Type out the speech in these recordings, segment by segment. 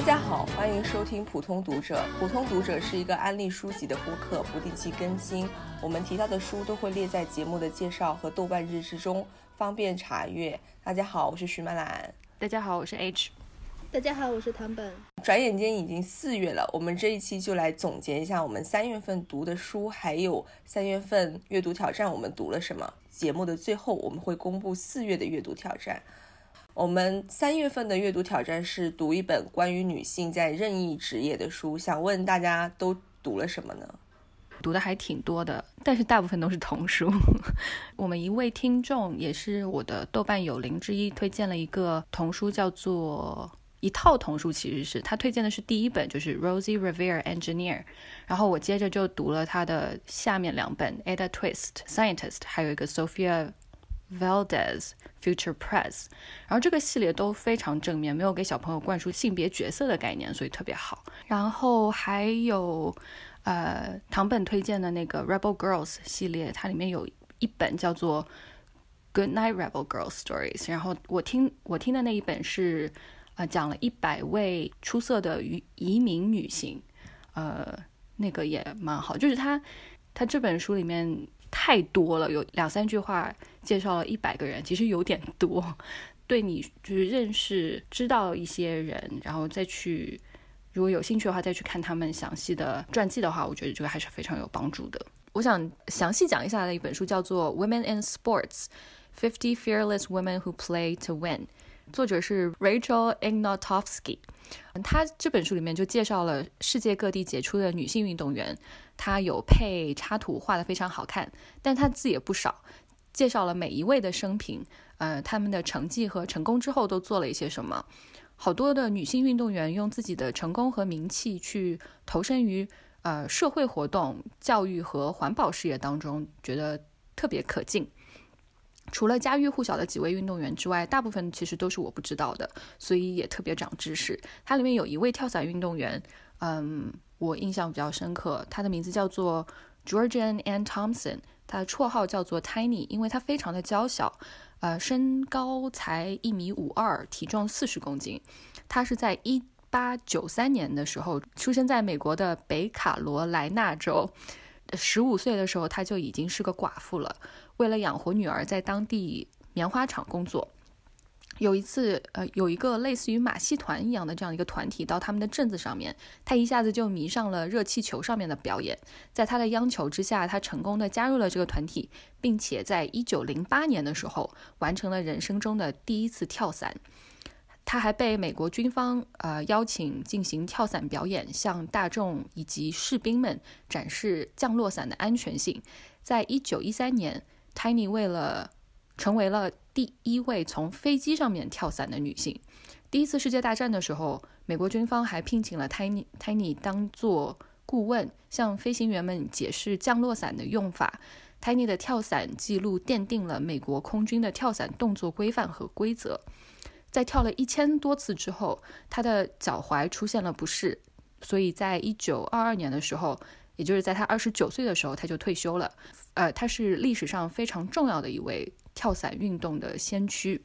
大家好，欢迎收听普通读者。普通读者是一个安利书籍的播客，不定期更新。我们提到的书都会列在节目的介绍和豆瓣日志中，方便查阅。大家好，我是徐曼兰。大家好，我是 H。大家好，我是唐本。转眼间已经四月了，我们这一期就来总结一下我们三月份读的书，还有三月份阅读挑战我们读了什么。节目的最后，我们会公布四月的阅读挑战。我们三月份的阅读挑战是读一本关于女性在任意职业的书，想问大家都读了什么呢？读的还挺多的，但是大部分都是童书。我们一位听众也是我的豆瓣友邻之一，推荐了一个童书，叫做。一套童书其实是他推荐的是第一本，就是 Rosie Revere Engineer，然后我接着就读了他的下面两本 Ada Twist Scientist，还有一个 Sophia Valdez Future Press，然后这个系列都非常正面，没有给小朋友灌输性别角色的概念，所以特别好。然后还有呃唐本推荐的那个 Rebel Girls 系列，它里面有一本叫做 Good Night Rebel Girls Stories，然后我听我听的那一本是。呃，讲了一百位出色的移移民女性，呃，那个也蛮好。就是他，他这本书里面太多了，有两三句话介绍了一百个人，其实有点多。对你就是认识、知道一些人，然后再去，如果有兴趣的话，再去看他们详细的传记的话，我觉得这个还是非常有帮助的。我想详细讲一下的一本书叫做《Women in Sports: Fifty Fearless Women Who Play to Win》。作者是 Rachel Ignatovsky，他这本书里面就介绍了世界各地杰出的女性运动员，他有配插图，画的非常好看，但他字也不少，介绍了每一位的生平，呃，他们的成绩和成功之后都做了一些什么。好多的女性运动员用自己的成功和名气去投身于呃社会活动、教育和环保事业当中，觉得特别可敬。除了家喻户晓的几位运动员之外，大部分其实都是我不知道的，所以也特别长知识。它里面有一位跳伞运动员，嗯，我印象比较深刻，他的名字叫做 Georgian Ann Thompson，他的绰号叫做 Tiny，因为他非常的娇小，呃，身高才一米五二，体重四十公斤。他是在一八九三年的时候出生在美国的北卡罗来纳州，十五岁的时候他就已经是个寡妇了。为了养活女儿，在当地棉花厂工作。有一次，呃，有一个类似于马戏团一样的这样一个团体到他们的镇子上面，他一下子就迷上了热气球上面的表演。在他的央求之下，他成功的加入了这个团体，并且在一九零八年的时候完成了人生中的第一次跳伞。他还被美国军方呃邀请进行跳伞表演，向大众以及士兵们展示降落伞的安全性。在一九一三年。Tiny 为了成为了第一位从飞机上面跳伞的女性。第一次世界大战的时候，美国军方还聘请了 Tiny Tiny 当做顾问，向飞行员们解释降落伞的用法。Tiny 的跳伞记录奠定了美国空军的跳伞动作规范和规则。在跳了一千多次之后，她的脚踝出现了不适，所以在一九二二年的时候。也就是在他二十九岁的时候，他就退休了。呃，他是历史上非常重要的一位跳伞运动的先驱。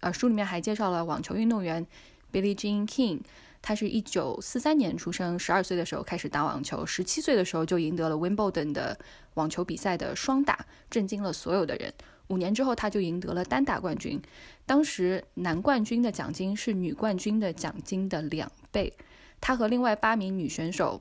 呃，书里面还介绍了网球运动员 Billie Jean King，他是一九四三年出生，十二岁的时候开始打网球，十七岁的时候就赢得了 Wimbledon 的网球比赛的双打，震惊了所有的人。五年之后，他就赢得了单打冠军。当时男冠军的奖金是女冠军的奖金的两倍。他和另外八名女选手。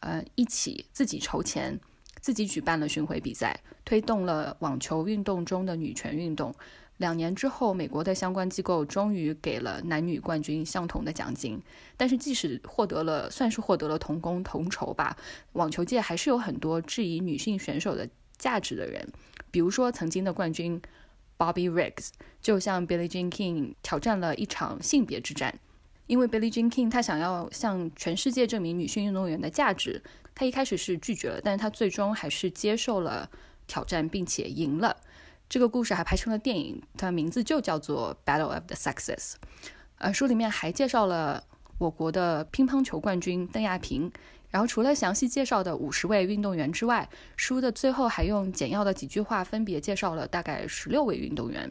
呃，一起自己筹钱，自己举办了巡回比赛，推动了网球运动中的女权运动。两年之后，美国的相关机构终于给了男女冠军相同的奖金。但是，即使获得了，算是获得了同工同酬吧，网球界还是有很多质疑女性选手的价值的人。比如说，曾经的冠军 Bobby Riggs 就向 Billie Jean King 挑战了一场性别之战。因为 Billie Jean King 她想要向全世界证明女性运动员的价值，她一开始是拒绝了，但是她最终还是接受了挑战，并且赢了。这个故事还拍成了电影，它的名字就叫做《Battle of the Sexes》。呃，书里面还介绍了我国的乒乓球冠军邓亚萍。然后除了详细介绍的五十位运动员之外，书的最后还用简要的几句话分别介绍了大概十六位运动员。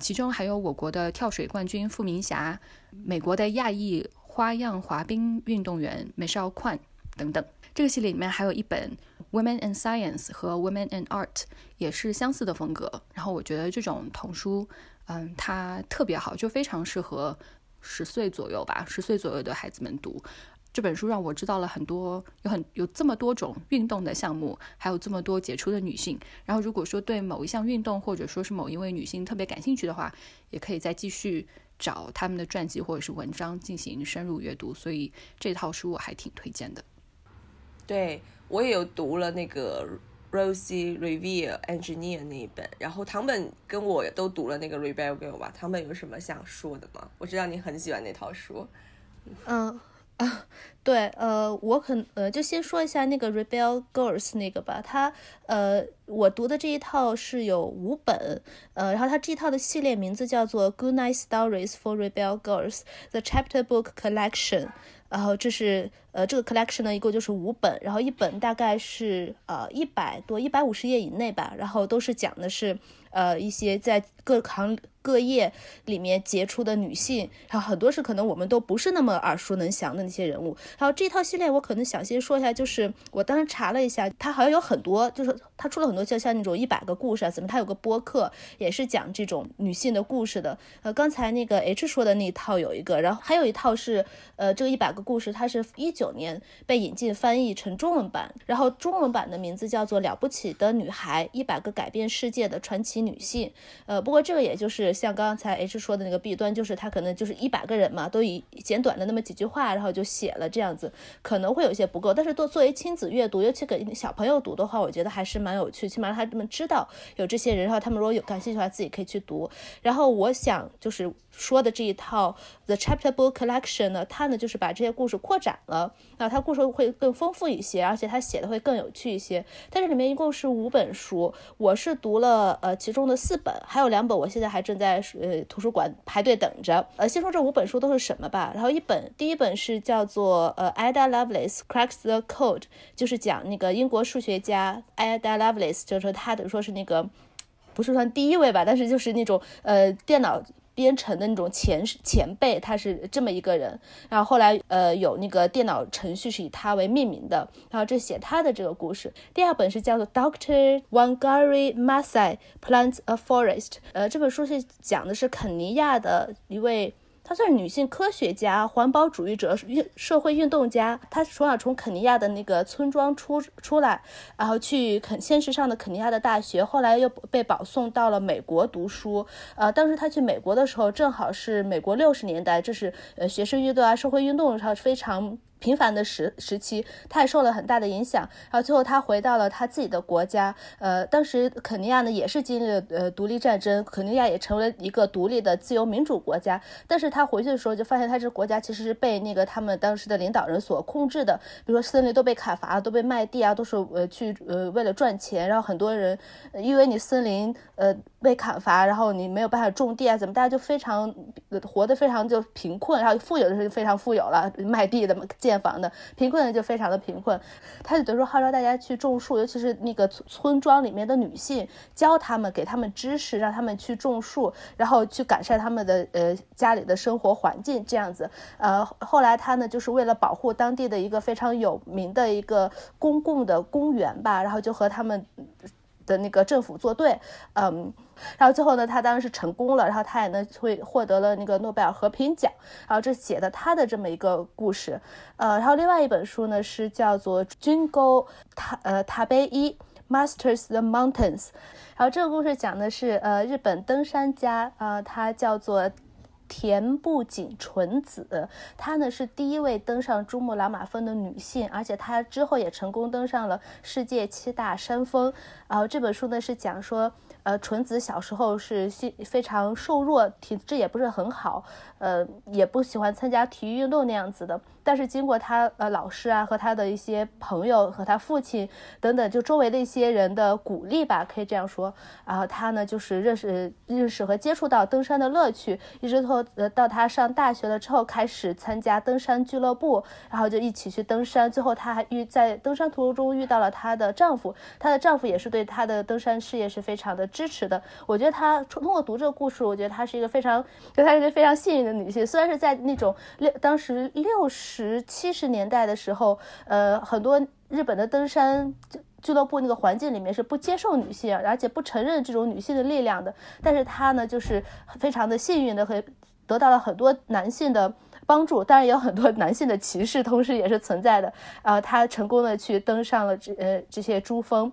其中还有我国的跳水冠军傅明霞，美国的亚裔花样滑冰运动员 Michelle Kwan 等等。这个系列里面还有一本 Women in Science 和 Women in Art，也是相似的风格。然后我觉得这种童书，嗯，它特别好，就非常适合十岁左右吧，十岁左右的孩子们读。这本书让我知道了很多，有很有这么多种运动的项目，还有这么多杰出的女性。然后如果说对某一项运动或者说是某一位女性特别感兴趣的话，也可以再继续找他们的传记或者是文章进行深入阅读。所以这套书我还挺推荐的。对我也有读了那个 Rosie Revere Engineer 那一本，然后唐本跟我都读了那个 Rebel Girl 吧。唐本有什么想说的吗？我知道你很喜欢那套书。嗯。啊，对，呃，我可呃，就先说一下那个 Rebel Girls 那个吧，它呃，我读的这一套是有五本，呃，然后它这一套的系列名字叫做 Good Night Stories for Rebel Girls The Chapter Book Collection，然后这是呃这个 collection 呢一共就是五本，然后一本大概是呃一百多一百五十页以内吧，然后都是讲的是呃一些在各行。各业里面杰出的女性，然后很多是可能我们都不是那么耳熟能详的那些人物。然后这套系列我可能想先说一下，就是我当时查了一下，它好像有很多，就是它出了很多就像那种一百个故事啊，怎么它有个播客也是讲这种女性的故事的。呃，刚才那个 H 说的那一套有一个，然后还有一套是呃这个一百个故事，它是一九年被引进翻译成中文版，然后中文版的名字叫做《了不起的女孩：一百个改变世界的传奇女性》。呃，不过这个也就是。像刚才 H 说的那个弊端，就是他可能就是一百个人嘛，都以简短的那么几句话，然后就写了这样子，可能会有些不够。但是作作为亲子阅读，尤其给小朋友读的话，我觉得还是蛮有趣，起码让他们知道有这些人，然后他们如果有感兴趣的话，自己可以去读。然后我想就是说的这一套 The Chapter Book Collection 呢，它呢就是把这些故事扩展了，那它故事会更丰富一些，而且它写的会更有趣一些。但是里面一共是五本书，我是读了呃其中的四本，还有两本我现在还正在。呃图书馆排队等着。呃，先说这五本书都是什么吧。然后一本，第一本是叫做呃 Ada Lovelace Cracks the Code，就是讲那个英国数学家 Ada Lovelace，就是说他等于说是那个不是算第一位吧，但是就是那种呃电脑。编程的那种前前辈，他是这么一个人，然后后来呃有那个电脑程序是以他为命名的，然后这写他的这个故事。第二本是叫做 Doctor Wangari Maathai Plants a Forest，呃这本书是讲的是肯尼亚的一位。她算是女性科学家、环保主义者、运社会运动家。她从小从肯尼亚的那个村庄出出来，然后去肯先是上的肯尼亚的大学，后来又被保送到了美国读书。呃，当时她去美国的时候，正好是美国六十年代，这是呃学生运动啊、社会运动上非常。频繁的时时期，他也受了很大的影响。然后最后他回到了他自己的国家。呃，当时肯尼亚呢也是经历了呃独立战争，肯尼亚也成为一个独立的自由民主国家。但是他回去的时候就发现，他这个国家其实是被那个他们当时的领导人所控制的。比如说森林都被砍伐，都被卖地啊，都是呃去呃为了赚钱。然后很多人因为你森林呃被砍伐，然后你没有办法种地啊，怎么大家就非常活得非常就贫困，然后富有的是非常富有了，卖地的建。建房的贫困的就非常的贫困，他就等于说号召大家去种树，尤其是那个村庄里面的女性，教他们，给他们知识，让他们去种树，然后去改善他们的呃家里的生活环境，这样子。呃，后来他呢，就是为了保护当地的一个非常有名的一个公共的公园吧，然后就和他们的那个政府作对，嗯。然后最后呢，他当然是成功了，然后他也呢会获得了那个诺贝尔和平奖。然后这写的他的这么一个故事，呃，然后另外一本书呢是叫做《军沟塔呃塔贝伊 Masters the Mountains》，然后这个故事讲的是呃日本登山家啊，他叫做田不仅纯子，她呢是第一位登上珠穆朗玛峰的女性，而且她之后也成功登上了世界七大山峰。然后这本书呢是讲说。呃，纯子小时候是非非常瘦弱，体质也不是很好，呃，也不喜欢参加体育运动那样子的。但是经过他呃老师啊和他的一些朋友和他父亲等等，就周围的一些人的鼓励吧，可以这样说。然后他呢就是认识认识和接触到登山的乐趣，一直到呃到他上大学了之后开始参加登山俱乐部，然后就一起去登山。最后他还遇在登山途中遇到了她的丈夫，她的丈夫也是对她的登山事业是非常的支持的。我觉得她通过读这个故事，我觉得她是一个非常，就她是一个非常幸运的女性。虽然是在那种六当时六十七十年代的时候，呃，很多日本的登山俱乐部那个环境里面是不接受女性，而且不承认这种女性的力量的。但是她呢，就是非常的幸运的和得到了很多男性的。帮助当然也有很多男性的歧视，同时也是存在的。呃，他成功的去登上了这呃这些珠峰，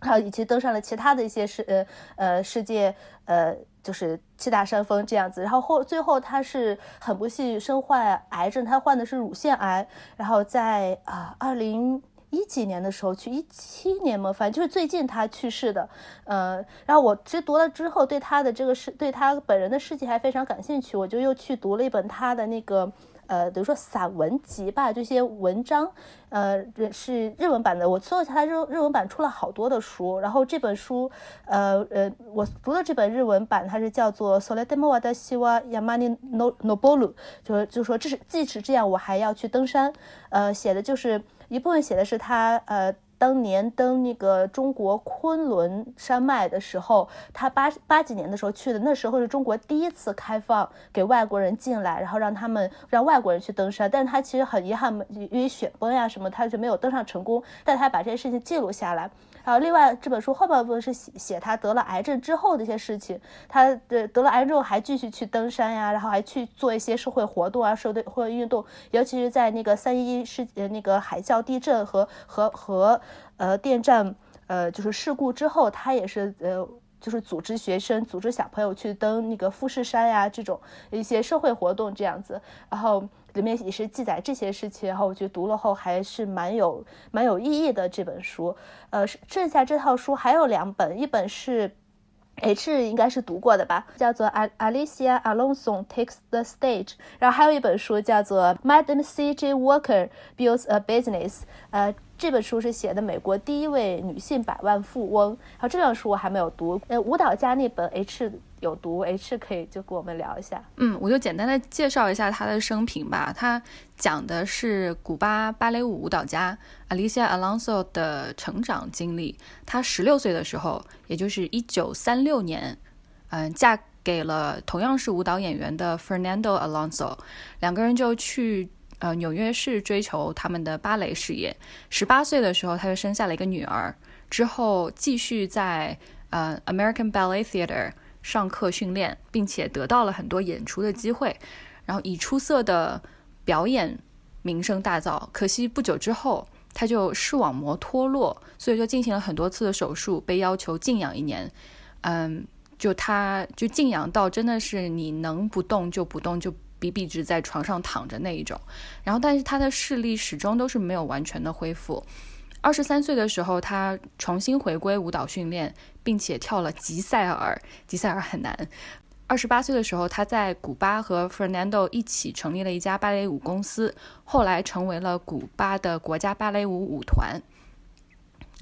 还有以及登上了其他的一些世呃呃世界呃就是七大山峰这样子。然后后最后他是很不幸身患癌症，他患的是乳腺癌。然后在啊二零。一几年的时候去，一七年嘛，反正就是最近他去世的，呃，然后我其实读了之后，对他的这个事，对他本人的事迹还非常感兴趣，我就又去读了一本他的那个，呃，比如说散文集吧，这些文章，呃，是日文版的，我搜了一下，它日日文版出了好多的书，然后这本书，呃呃，我读的这本日文版，它是叫做《Soledemo wa da siwa yamani no nobolu》，就是就说这是即使这样，我还要去登山，呃，写的就是。一部分写的是他，呃，当年登那个中国昆仑山脉的时候，他八八几年的时候去的，那时候是中国第一次开放给外国人进来，然后让他们让外国人去登山，但是他其实很遗憾，因为雪崩呀什么，他就没有登上成功，但他把这些事情记录下来。然后，另外这本书后半部分是写写他得了癌症之后的一些事情。他的得了癌症之后还继续去登山呀，然后还去做一些社会活动啊，社会运动。尤其是在那个三一事呃那个海啸、地震和和和呃电站呃就是事故之后，他也是呃就是组织学生、组织小朋友去登那个富士山呀这种一些社会活动这样子。然后。里面也是记载这些事情，然后我觉得读了后还是蛮有蛮有意义的这本书。呃，剩下这套书还有两本，一本是 H 应该是读过的吧，叫做 Alicia Alonso Takes the Stage，然后还有一本书叫做 Madam C J Walker Builds a Business，呃。这本书是写的美国第一位女性百万富翁，然后这本书我还没有读。呃，舞蹈家那本 H 有读，H 可以就跟我们聊一下。嗯，我就简单的介绍一下她的生平吧。她讲的是古巴芭蕾舞舞蹈家 Alicia Alonso 的成长经历。她十六岁的时候，也就是一九三六年，嗯，嫁给了同样是舞蹈演员的 Fernando Alonso，两个人就去。呃，纽约市追求他们的芭蕾事业。十八岁的时候，他就生下了一个女儿。之后继续在呃 American Ballet Theater 上课训练，并且得到了很多演出的机会，然后以出色的表演名声大噪。可惜不久之后，他就视网膜脱落，所以就进行了很多次的手术，被要求静养一年。嗯，就他就静养到真的是你能不动就不动就。笔笔直在床上躺着那一种，然后但是他的视力始终都是没有完全的恢复。二十三岁的时候，他重新回归舞蹈训练，并且跳了吉赛尔。吉赛尔很难。二十八岁的时候，他在古巴和 Fernando 一起成立了一家芭蕾舞公司，后来成为了古巴的国家芭蕾舞舞团。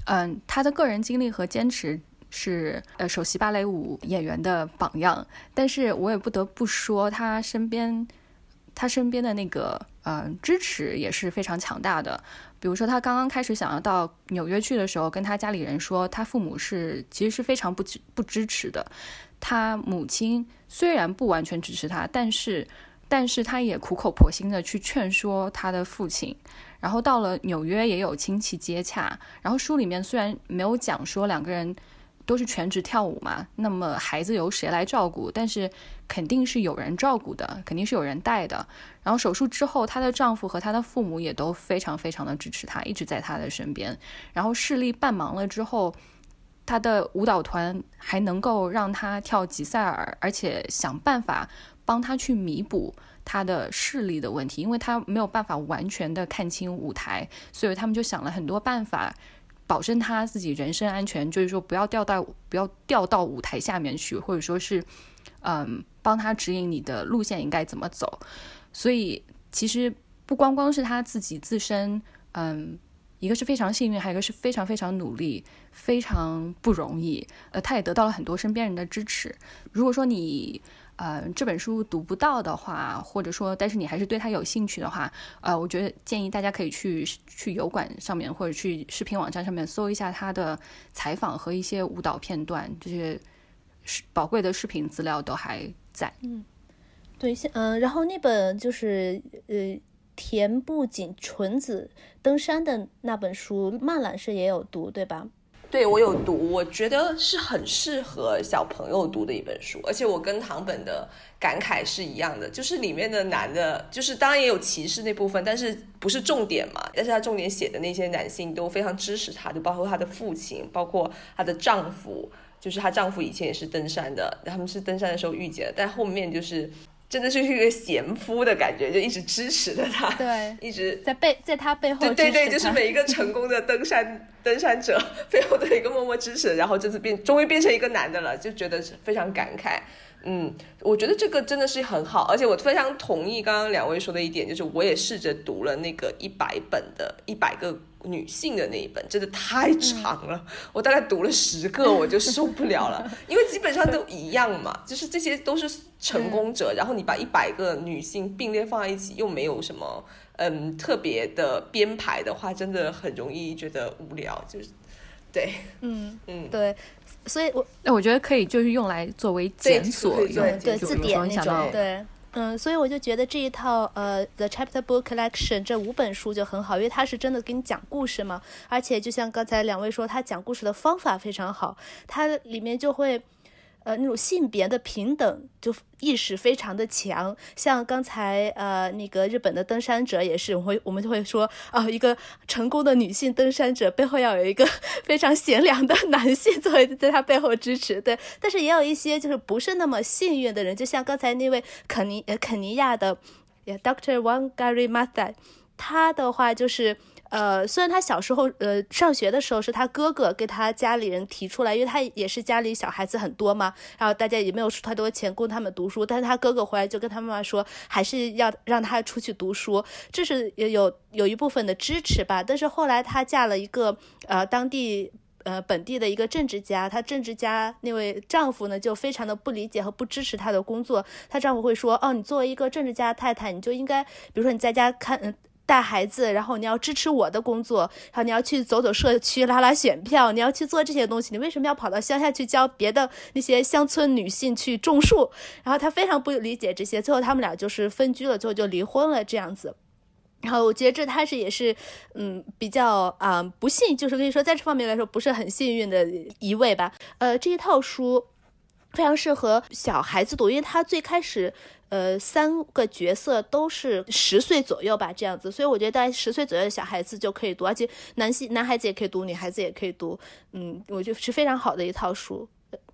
嗯，他的个人经历和坚持。是呃，首席芭蕾舞演员的榜样，但是我也不得不说，他身边，他身边的那个呃支持也是非常强大的。比如说，他刚刚开始想要到纽约去的时候，跟他家里人说，他父母是其实是非常不支不支持的。他母亲虽然不完全支持他，但是但是他也苦口婆心的去劝说他的父亲。然后到了纽约，也有亲戚接洽。然后书里面虽然没有讲说两个人。都是全职跳舞嘛，那么孩子由谁来照顾？但是肯定是有人照顾的，肯定是有人带的。然后手术之后，她的丈夫和她的父母也都非常非常的支持她，一直在她的身边。然后视力半盲了之后，她的舞蹈团还能够让她跳吉赛尔，而且想办法帮她去弥补她的视力的问题，因为她没有办法完全的看清舞台，所以他们就想了很多办法。保证他自己人身安全，就是说不要掉到不要掉到舞台下面去，或者说是，嗯，帮他指引你的路线应该怎么走。所以其实不光光是他自己自身，嗯，一个是非常幸运，还有一个是非常非常努力，非常不容易。呃，他也得到了很多身边人的支持。如果说你呃这本书读不到的话，或者说但是你还是对它有兴趣的话，呃，我觉得建议大家可以去去油管上面或者去视频网站上面搜一下他的采访和一些舞蹈片段，这些是宝贵的视频资料都还在。嗯，对，现嗯，然后那本就是呃田部井纯子登山的那本书，漫览是也有读，对吧？对，我有读，我觉得是很适合小朋友读的一本书，而且我跟唐本的感慨是一样的，就是里面的男的，就是当然也有歧视那部分，但是不是重点嘛？但是他重点写的那些男性都非常支持他，就包括他的父亲，包括她的丈夫，就是她丈夫以前也是登山的，他们是登山的时候遇见的，但后面就是。真的就是一个贤夫的感觉，就一直支持着他，对，一直在背在他背后，对对对，就是每一个成功的登山登山者背后的一个默默支持，然后这次变终于变成一个男的了，就觉得非常感慨。嗯，我觉得这个真的是很好，而且我非常同意刚刚两位说的一点，就是我也试着读了那个一百本的一百个。女性的那一本真的太长了，我大概读了十个我就受不了了，因为基本上都一样嘛，就是这些都是成功者，然后你把一百个女性并列放在一起，又没有什么嗯特别的编排的话，真的很容易觉得无聊，就是对，嗯嗯。对，所以我那我觉得可以就是用来作为检索用，对字典那种，对。嗯，所以我就觉得这一套呃，The Chapter Book Collection 这五本书就很好，因为它是真的给你讲故事嘛，而且就像刚才两位说，他讲故事的方法非常好，它里面就会。呃，那种性别的平等就意识非常的强，像刚才呃那个日本的登山者也是，我会我们就会说啊，一个成功的女性登山者背后要有一个非常贤良的男性作为在他背后支持，对。但是也有一些就是不是那么幸运的人，就像刚才那位肯尼呃肯尼亚的，Doctor Wangari Matha，他的话就是。呃，虽然他小时候，呃，上学的时候是他哥哥给他家里人提出来，因为他也是家里小孩子很多嘛，然后大家也没有出太多钱供他们读书，但是他哥哥回来就跟他妈妈说，还是要让他出去读书，这是有有一部分的支持吧。但是后来她嫁了一个呃当地呃本地的一个政治家，她政治家那位丈夫呢就非常的不理解和不支持她的工作，她丈夫会说，哦，你作为一个政治家太太，你就应该，比如说你在家看。带孩子，然后你要支持我的工作，然后你要去走走社区拉拉选票，你要去做这些东西，你为什么要跑到乡下去教别的那些乡村女性去种树？然后他非常不理解这些，最后他们俩就是分居了，最后就离婚了这样子。然后我觉得这他是也是，嗯，比较啊不幸，就是可以说在这方面来说不是很幸运的一位吧。呃，这一套书非常适合小孩子读，因为他最开始。呃，三个角色都是十岁左右吧，这样子，所以我觉得大概十岁左右的小孩子就可以读，而且男性男孩子也可以读，女孩子也可以读，嗯，我觉得是非常好的一套书，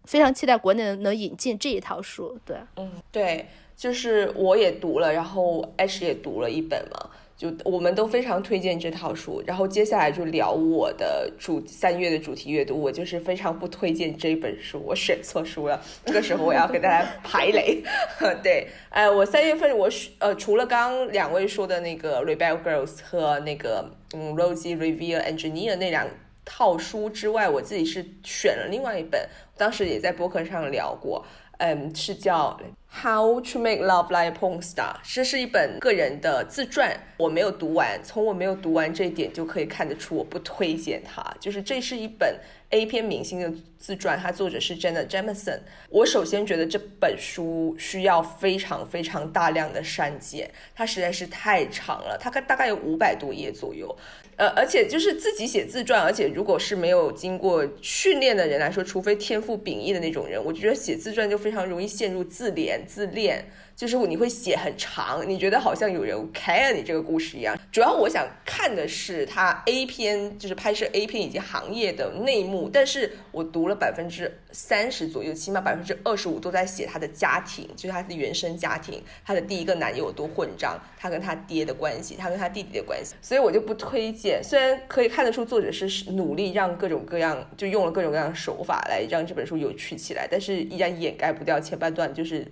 非常期待国内能引进这一套书。对，嗯，对，就是我也读了，然后艾诗也读了一本嘛。就我们都非常推荐这套书，然后接下来就聊我的主三月的主题阅读。我就是非常不推荐这本书，我选错书了。这个时候我要给大家排雷。对，哎，我三月份我呃除了刚两位说的那个 Rebel Girls 和那个嗯 Rosie Revere Engineer 那两套书之外，我自己是选了另外一本，当时也在博客上聊过。嗯，是叫 How to Make Love Like a Porn Star，这是一本个人的自传，我没有读完，从我没有读完这一点就可以看得出我不推荐它，就是这是一本。A 片明星的自传，它作者是 Jenna Jameson。我首先觉得这本书需要非常非常大量的删减，它实在是太长了，它大概有五百多页左右。呃，而且就是自己写自传，而且如果是没有经过训练的人来说，除非天赋秉异的那种人，我觉得写自传就非常容易陷入自怜自恋。就是你会写很长，你觉得好像有人 care 你这个故事一样。主要我想看的是他 A 片，就是拍摄 A 片以及行业的内幕。但是我读了百分之三十左右，起码百分之二十五都在写他的家庭，就是他的原生家庭，他的第一个男友多混账，他跟他爹的关系，他跟他弟弟的关系。所以我就不推荐。虽然可以看得出作者是努力让各种各样，就用了各种各样的手法来让这本书有趣起来，但是依然掩盖不掉前半段就是。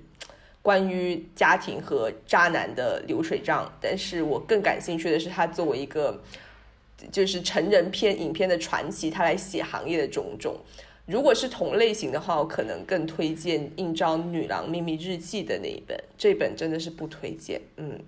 关于家庭和渣男的流水账，但是我更感兴趣的是他作为一个就是成人片影片的传奇，他来写行业的种种。如果是同类型的话，我可能更推荐《应招女郎秘密日记》的那一本，这本真的是不推荐。嗯，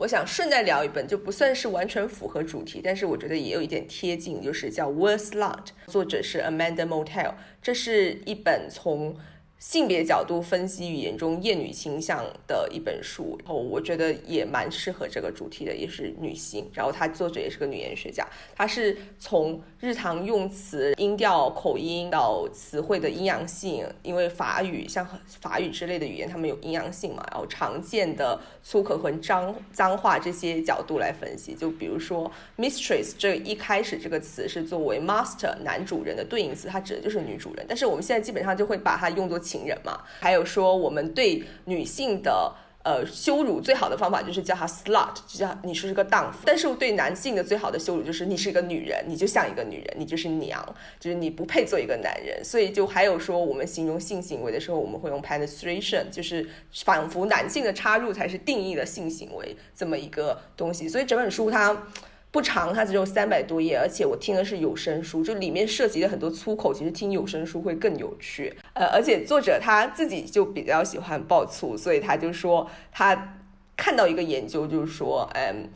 我想顺带聊一本，就不算是完全符合主题，但是我觉得也有一点贴近，就是叫《Worst Lot》，作者是 Amanda Motel，这是一本从。性别角度分析语言中厌女倾向的一本书，然后我觉得也蛮适合这个主题的，也是女性。然后她作者也是个女言学家，她是从日常用词、音调、口音到词汇的阴阳性，因为法语像法语之类的语言，它们有阴阳性嘛，然后常见的粗口和脏脏话这些角度来分析。就比如说 mistress 这一开始这个词是作为 master 男主人的对应词，它指的就是女主人，但是我们现在基本上就会把它用作。情人嘛，还有说我们对女性的呃羞辱最好的方法就是叫她 slut，就叫你是个荡妇。但是对男性的最好的羞辱就是你是一个女人，你就像一个女人，你就是娘，就是你不配做一个男人。所以就还有说我们形容性行为的时候，我们会用 penetration，就是仿佛男性的插入才是定义的性行为这么一个东西。所以整本书它。不长，它只有三百多页，而且我听的是有声书，就里面涉及的很多粗口，其实听有声书会更有趣。呃，而且作者他自己就比较喜欢爆粗，所以他就说他看到一个研究，就是说，嗯。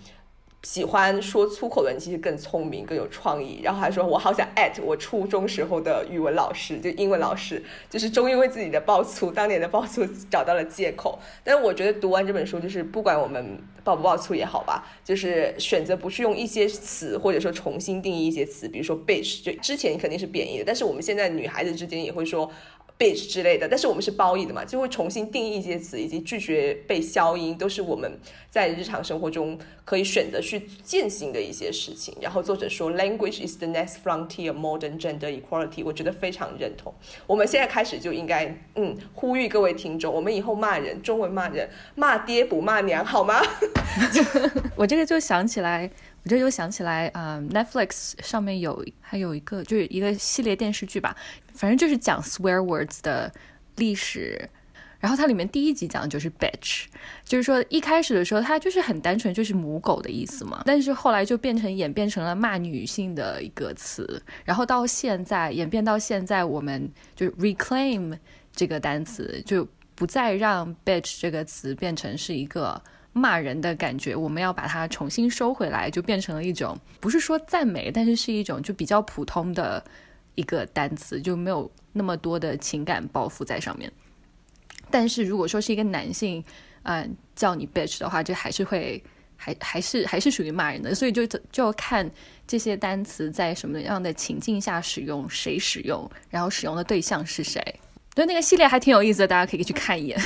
喜欢说粗口的人其实更聪明、更有创意。然后还说，我好想 at 我初中时候的语文老师，就英文老师，就是终于为自己的爆粗、当年的爆粗找到了借口。但是我觉得读完这本书，就是不管我们爆不爆粗也好吧，就是选择不去用一些词，或者说重新定义一些词，比如说 bitch，就之前肯定是贬义的，但是我们现在女孩子之间也会说。Bitch 之类的，但是我们是褒义的嘛，就会重新定义一些词，以及拒绝被消音，都是我们在日常生活中可以选择去践行的一些事情。然后作者说，language is the next frontier of modern gender equality，我觉得非常认同。我们现在开始就应该，嗯，呼吁各位听众，我们以后骂人，中文骂人，骂爹不骂娘，好吗？我这个就想起来。我这又想起来，嗯，Netflix 上面有还有一个就是一个系列电视剧吧，反正就是讲 swear words 的历史。然后它里面第一集讲的就是 bitch，就是说一开始的时候它就是很单纯就是母狗的意思嘛，但是后来就变成演变成了骂女性的一个词，然后到现在演变到现在，我们就 reclaim 这个单词，就不再让 bitch 这个词变成是一个。骂人的感觉，我们要把它重新收回来，就变成了一种不是说赞美，但是是一种就比较普通的一个单词，就没有那么多的情感包袱在上面。但是如果说是一个男性，嗯，叫你 bitch 的话，就还是会还还是还是属于骂人的，所以就就看这些单词在什么样的情境下使用，谁使用，然后使用的对象是谁。对，那个系列还挺有意思的，大家可以去看一眼。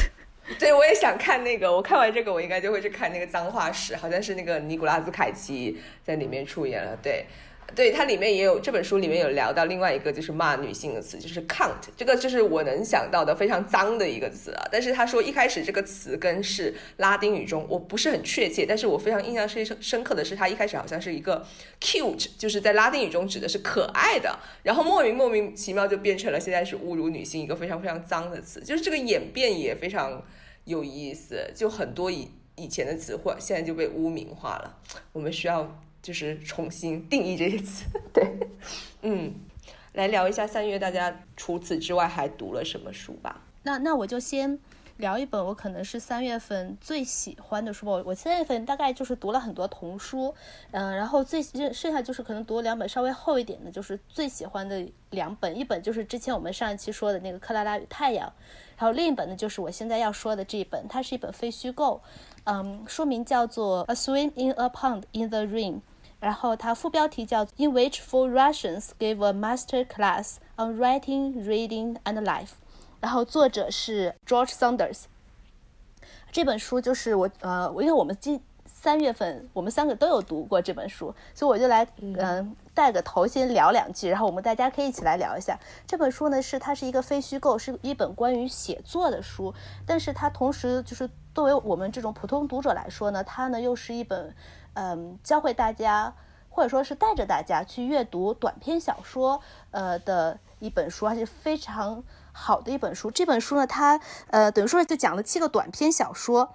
对，我也想看那个。我看完这个，我应该就会去看那个脏话史，好像是那个尼古拉斯凯奇在里面出演了。对，对，它里面也有这本书里面有聊到另外一个就是骂女性的词，就是 cunt，这个就是我能想到的非常脏的一个词啊。但是他说一开始这个词根是拉丁语中，我不是很确切，但是我非常印象深深刻的是，它一开始好像是一个 cute，就是在拉丁语中指的是可爱的，然后莫名莫名其妙就变成了现在是侮辱女性一个非常非常脏的词，就是这个演变也非常。有意思，就很多以以前的词汇现在就被污名化了。我们需要就是重新定义这些词。对，嗯，来聊一下三月大家除此之外还读了什么书吧。那那我就先。聊一本我可能是三月份最喜欢的书吧。我我三月份大概就是读了很多童书，嗯，然后最剩下就是可能读了两本稍微厚一点的，就是最喜欢的两本。一本就是之前我们上一期说的那个《克拉拉与太阳》，然后另一本呢就是我现在要说的这一本，它是一本非虚构，嗯，书名叫做《A Swim in a Pond in the Rain》，然后它副标题叫《In which four Russians gave a master class on writing, reading and life》。然后作者是 George Saunders，这本书就是我呃，因为我们今三月份我们三个都有读过这本书，所以我就来嗯带个头先聊两句，然后我们大家可以一起来聊一下这本书呢。是它是一个非虚构，是一本关于写作的书，但是它同时就是作为我们这种普通读者来说呢，它呢又是一本嗯教会大家或者说是带着大家去阅读短篇小说呃的一本书，而且非常。好的一本书，这本书呢，它呃等于说就讲了七个短篇小说，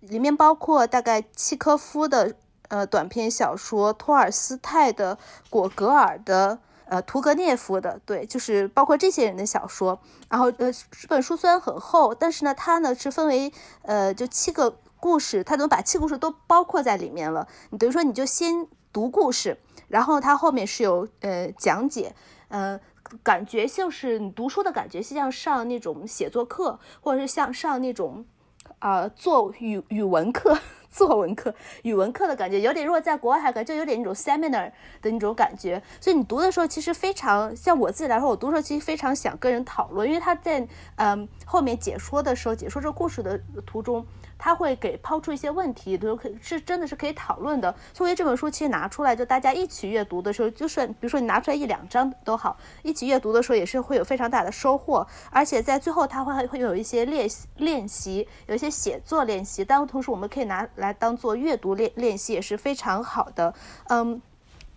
里面包括大概契科夫的呃短篇小说，托尔斯泰的、果格尔的，呃屠格涅夫的，对，就是包括这些人的小说。然后呃，这本书虽然很厚，但是呢，它呢是分为呃就七个故事，它能把七个故事都包括在里面了。你等于说你就先读故事，然后它后面是有呃讲解，呃。感觉就是你读书的感觉，像上那种写作课，或者是像上那种，啊，做语语文课、作文课、语文课的感觉，有点如果在国外还感觉就有点那种 seminar 的那种感觉。所以你读的时候，其实非常像我自己来说，我读的时候其实非常想跟人讨论，因为他在嗯后面解说的时候，解说这个故事的途中。他会给抛出一些问题，都可是真的是可以讨论的。所以这本书其实拿出来，就大家一起阅读的时候，就是比如说你拿出来一两章都好，一起阅读的时候也是会有非常大的收获。而且在最后，他会会有一些练习练习，有一些写作练习，但同时我们可以拿来当做阅读练练习，也是非常好的。嗯。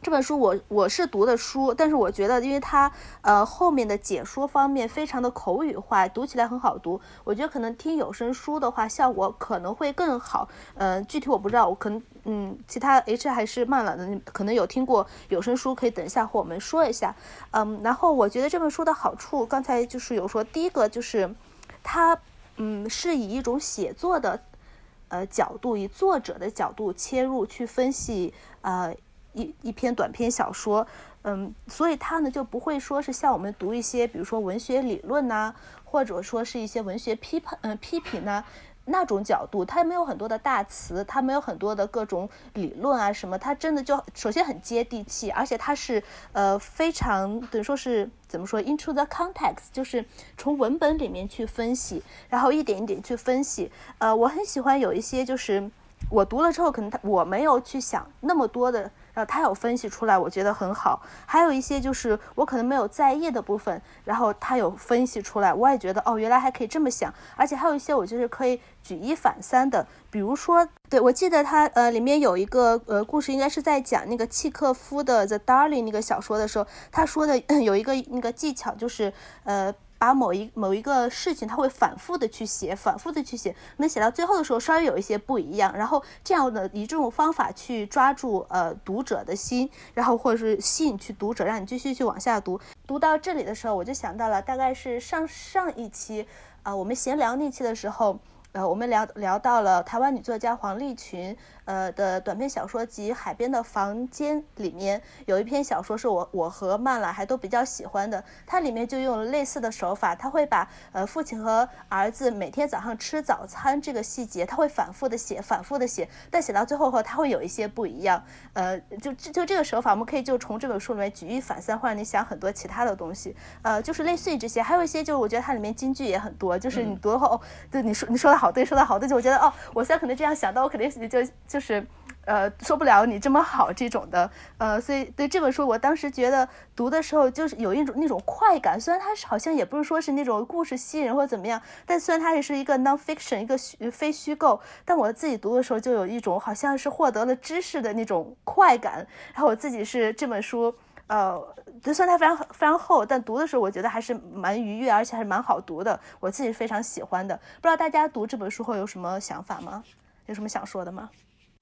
这本书我我是读的书，但是我觉得，因为它呃后面的解说方面非常的口语化，读起来很好读。我觉得可能听有声书的话，效果可能会更好。呃，具体我不知道，我可能嗯，其他 H 还是慢了的，可能有听过有声书，可以等一下和我们说一下。嗯，然后我觉得这本书的好处，刚才就是有说，第一个就是它嗯是以一种写作的呃角度，以作者的角度切入去分析呃。一一篇短篇小说，嗯，所以它呢就不会说是像我们读一些，比如说文学理论呐，或者说是一些文学批判，嗯，批评呐。那种角度，它没有很多的大词，它没有很多的各种理论啊什么，它真的就首先很接地气，而且它是呃非常等于说是怎么说，into the context，就是从文本里面去分析，然后一点一点去分析。呃，我很喜欢有一些就是我读了之后，可能他我没有去想那么多的。然后他有分析出来，我觉得很好。还有一些就是我可能没有在意的部分，然后他有分析出来，我也觉得哦，原来还可以这么想。而且还有一些我就是可以举一反三的，比如说，对我记得他呃里面有一个呃故事，应该是在讲那个契诃夫的《The Darling》那个小说的时候，他说的 有一个那个技巧就是呃。把某一某一个事情，他会反复的去写，反复的去写，那写到最后的时候，稍微有一些不一样。然后这样的以这种方法去抓住呃读者的心，然后或者是吸引去读者，让你继续去往下读。读到这里的时候，我就想到了，大概是上上一期啊，我们闲聊那期的时候，呃，我们聊聊到了台湾女作家黄丽群。呃的短篇小说集《海边的房间》里面有一篇小说是我我和曼兰还都比较喜欢的，它里面就用了类似的手法，他会把呃父亲和儿子每天早上吃早餐这个细节，他会反复的写，反复的写，但写到最后后，他会有一些不一样。呃，就就这个手法，我们可以就从这本书里面举一反三，或者你想很多其他的东西，呃，就是类似于这些，还有一些就是我觉得它里面金句也很多，就是你读后，哦，对你说你说的好，对，说的好，对，就我觉得哦，我现在可能这样想到，我肯定是就。就是，呃，说不了你这么好这种的，呃，所以对这本书，我当时觉得读的时候就是有一种那种快感。虽然它是好像也不是说是那种故事吸引人或者怎么样，但虽然它也是一个 nonfiction，一个虚非虚构，但我自己读的时候就有一种好像是获得了知识的那种快感。然后我自己是这本书，呃，就算它非常非常厚，但读的时候我觉得还是蛮愉悦，而且还是蛮好读的。我自己非常喜欢的。不知道大家读这本书后有什么想法吗？有什么想说的吗？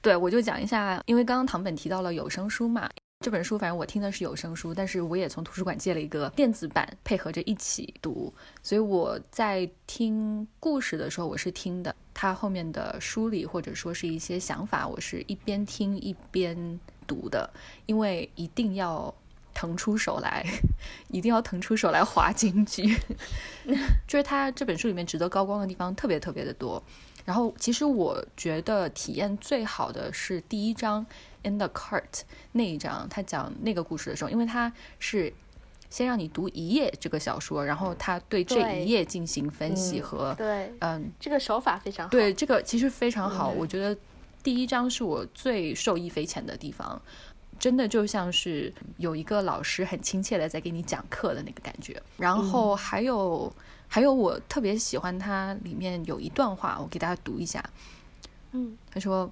对，我就讲一下，因为刚刚唐本提到了有声书嘛，这本书反正我听的是有声书，但是我也从图书馆借了一个电子版，配合着一起读，所以我在听故事的时候，我是听的，它后面的梳理或者说是一些想法，我是一边听一边读的，因为一定要腾出手来，一定要腾出手来划京剧，就是它这本书里面值得高光的地方特别特别的多。然后，其实我觉得体验最好的是第一章《In the Cart》那一章，他讲那个故事的时候，因为他是先让你读一页这个小说，然后他对这一页进行分析和对，嗯，这个手法非常好。对，这个其实非常好。我觉得第一章是我最受益匪浅的地方，真的就像是有一个老师很亲切的在给你讲课的那个感觉。然后还有。还有我特别喜欢它里面有一段话，我给大家读一下。嗯，他说，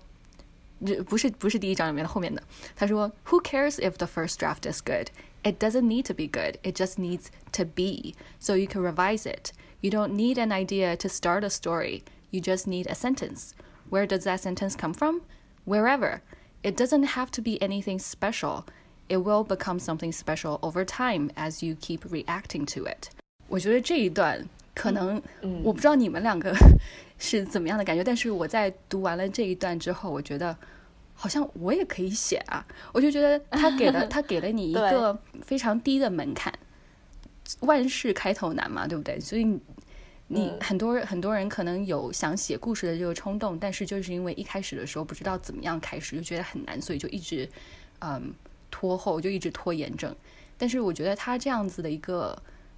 这不是不是第一章里面的后面的。他说，Who cares if the first draft is good? It doesn't need to be good. It just needs to be, so you can revise it. You don't need an idea to start a story. You just need a sentence. Where does that sentence come from? Wherever. It doesn't have to be anything special. It will become something special over time as you keep reacting to it。 我觉得这一段可能，我不知道你们两个 是怎么样的感觉，但是我在读完了这一段之后，我觉得好像我也可以写啊。我就觉得他给了 他给了你一个非常低的门槛，万事开头难嘛，对不对？所以。你很多很多人可能有想写故事的这个冲动，但是就是因为一开始的时候不知道怎么样开始，就觉得很难，所以就一直嗯拖后，就一直拖延症。但是我觉得他这样子的一个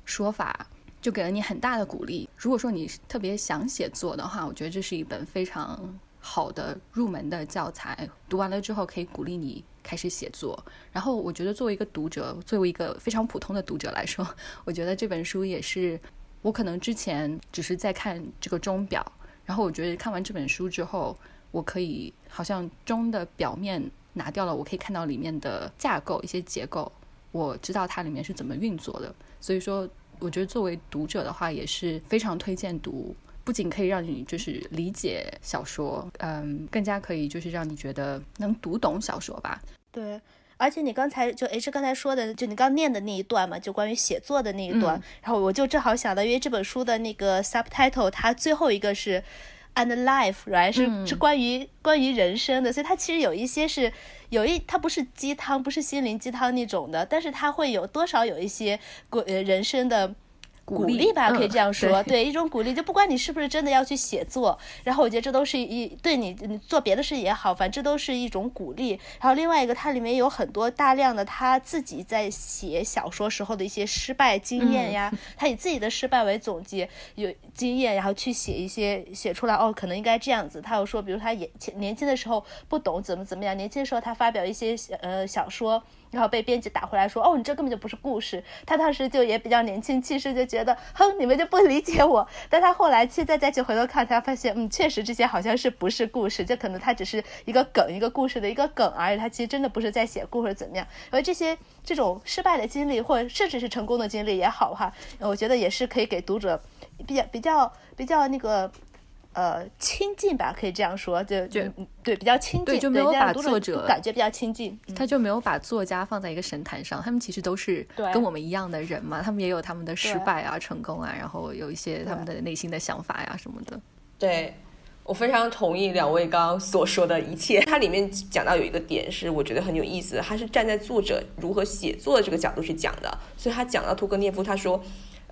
说法，就给了你很大的鼓励。如果说你特别想写作的话，我觉得这是一本非常好的入门的教材。读完了之后可以鼓励你开始写作。然后我觉得作为一个读者，作为一个非常普通的读者来说，我觉得这本书也是。我可能之前只是在看这个钟表，然后我觉得看完这本书之后，我可以好像钟的表面拿掉了，我可以看到里面的架构、一些结构，我知道它里面是怎么运作的。所以说，我觉得作为读者的话，也是非常推荐读，不仅可以让你就是理解小说，嗯，更加可以就是让你觉得能读懂小说吧。对。而且你刚才就 H 刚才说的，就你刚念的那一段嘛，就关于写作的那一段，然后我就正好想到，因为这本书的那个 subtitle，它最后一个是 and life，right，是是关于关于人生的，所以它其实有一些是有一，它不是鸡汤，不是心灵鸡汤那种的，但是它会有多少有一些过呃人生的。鼓励吧，可以这样说，对一种鼓励，就不管你是不是真的要去写作，然后我觉得这都是一对你你做别的事也好，反正这都是一种鼓励。然后另外一个，它里面有很多大量的他自己在写小说时候的一些失败经验呀，他以自己的失败为总结，有经验，然后去写一些写出来哦，可能应该这样子。他又说，比如他也年轻的时候不懂怎么怎么样，年轻的时候他发表一些呃小说。然后被编辑打回来说：“哦，你这根本就不是故事。”他当时就也比较年轻气盛，就觉得哼，你们就不理解我。但他后来现在再去回头看，他发现，嗯，确实这些好像是不是故事，这可能他只是一个梗，一个故事的一个梗而已。他其实真的不是在写故事怎么样。而这些这种失败的经历，或者甚至是成功的经历也好哈，我觉得也是可以给读者比较比较比较那个。呃，亲近吧，可以这样说，就就对，比较亲近，就没有把作者感觉比较亲近，他就没有把作家放在一个神坛上，他们其实都是跟我们一样的人嘛，他们也有他们的失败啊、成功啊，然后有一些他们的内心的想法呀什么的。对我非常同意两位刚刚所说的一切。它里面讲到有一个点是我觉得很有意思，他是站在作者如何写作的这个角度去讲的，所以他讲到屠格涅夫，他说，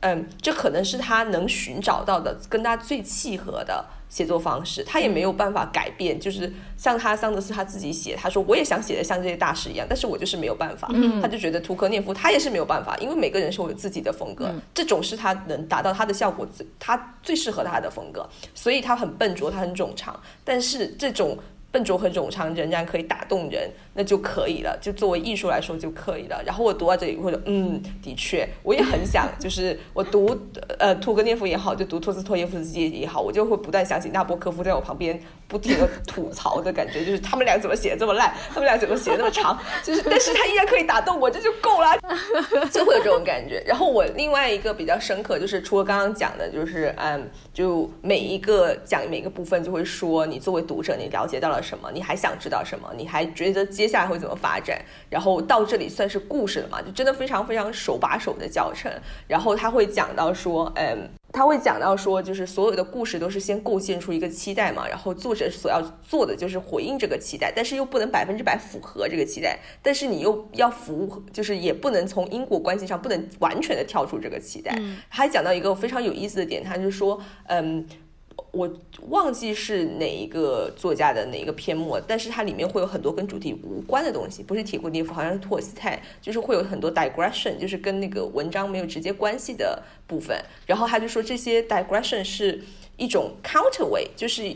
嗯，这可能是他能寻找到的跟他最契合的。写作方式，他也没有办法改变。就是像他桑德斯他自己写，他说我也想写的像这些大师一样，但是我就是没有办法。他就觉得图克涅夫他也是没有办法，因为每个人是有自己的风格，这种是他能达到他的效果最他最适合他的风格，所以他很笨拙，他很冗长，但是这种。笨拙和冗长仍然可以打动人，那就可以了。就作为艺术来说就可以了。然后我读到这里，或者嗯，的确，我也很想，就是我读呃屠格涅夫也好，就读托斯托耶夫斯基也好，我就会不断想起纳博科夫在我旁边不停的吐槽的感觉，就是他们俩怎么写的这么烂，他们俩怎么写的那么长，就是但是他依然可以打动我，这就够了，就会有这种感觉。然后我另外一个比较深刻，就是除了刚刚讲的，就是嗯，就每一个讲每个部分就会说，你作为读者，你了解到了。什么？你还想知道什么？你还觉得接下来会怎么发展？然后到这里算是故事了嘛？就真的非常非常手把手的教程。然后他会讲到说，嗯，他会讲到说，就是所有的故事都是先构建出一个期待嘛，然后作者所要做的就是回应这个期待，但是又不能百分之百符合这个期待，但是你又要符合，就是也不能从因果关系上不能完全的跳出这个期待。还讲到一个非常有意思的点，他就说，嗯。我忘记是哪一个作家的哪一个篇目，但是它里面会有很多跟主题无关的东西，不是铁库涅夫，好像是托尔斯泰，就是会有很多 digression，就是跟那个文章没有直接关系的部分。然后他就说这些 digression 是一种 counterway，就是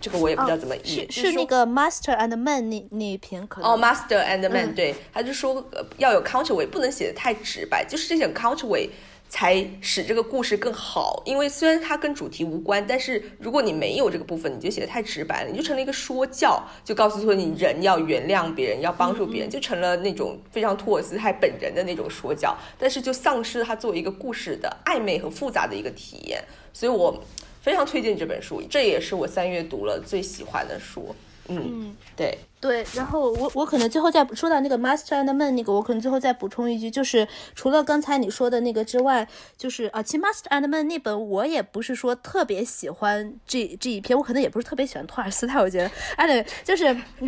这个我也不知道怎么译，是那个 master and man 那那一篇可能哦，master and man，对，他就说要有 counterway，不能写的太直白，就是这种 counterway。才使这个故事更好，因为虽然它跟主题无关，但是如果你没有这个部分，你就写的太直白了，你就成了一个说教，就告诉说你人要原谅别人，要帮助别人，就成了那种非常托尔斯泰本人的那种说教，但是就丧失了他作为一个故事的暧昧和复杂的一个体验。所以我非常推荐这本书，这也是我三月读了最喜欢的书。嗯，对。对，然后我我可能最后再说到那个 Master and Man 那个，我可能最后再补充一句，就是除了刚才你说的那个之外，就是啊，其实 Master and Man 那本我也不是说特别喜欢这这一篇，我可能也不是特别喜欢托尔斯泰，我觉得哎，就是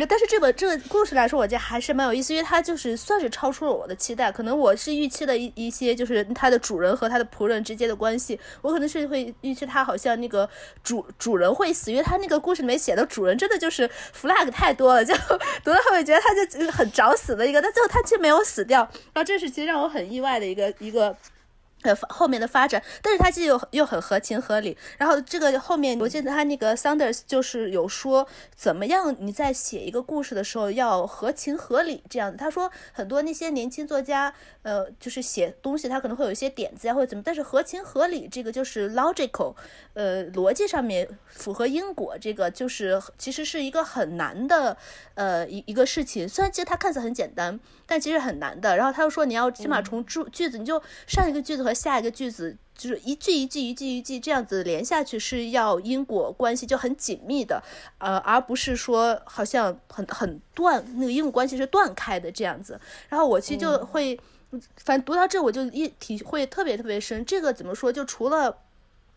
但是这本这个故事来说，我觉得还是蛮有意思，因为它就是算是超出了我的期待，可能我是预期的一一些就是它的主人和他的仆人之间的关系，我可能是会预期他好像那个主主人会死，因为他那个故事里面写的主人真的就是 flag 太多了，就。读到后面觉得他就很找死的一个，但最后他却没有死掉，然后这是其实让我很意外的一个一个。呃，后面的发展，但是他其实又又很合情合理。然后这个后面，我记得他那个 Saunders 就是有说，怎么样你在写一个故事的时候要合情合理这样子。他说很多那些年轻作家，呃，就是写东西他可能会有一些点子呀或者怎么，但是合情合理这个就是 logical，呃，逻辑上面符合因果，这个就是其实是一个很难的呃一一个事情。虽然其实它看似很简单。但其实很难的。然后他又说，你要起码从句句子，你就上一个句子和下一个句子，就是一句一句一句一句这样子连下去，是要因果关系就很紧密的，呃，而不是说好像很很断，那个因果关系是断开的这样子。然后我其实就会，反正读到这我就一体会特别特别深。这个怎么说？就除了。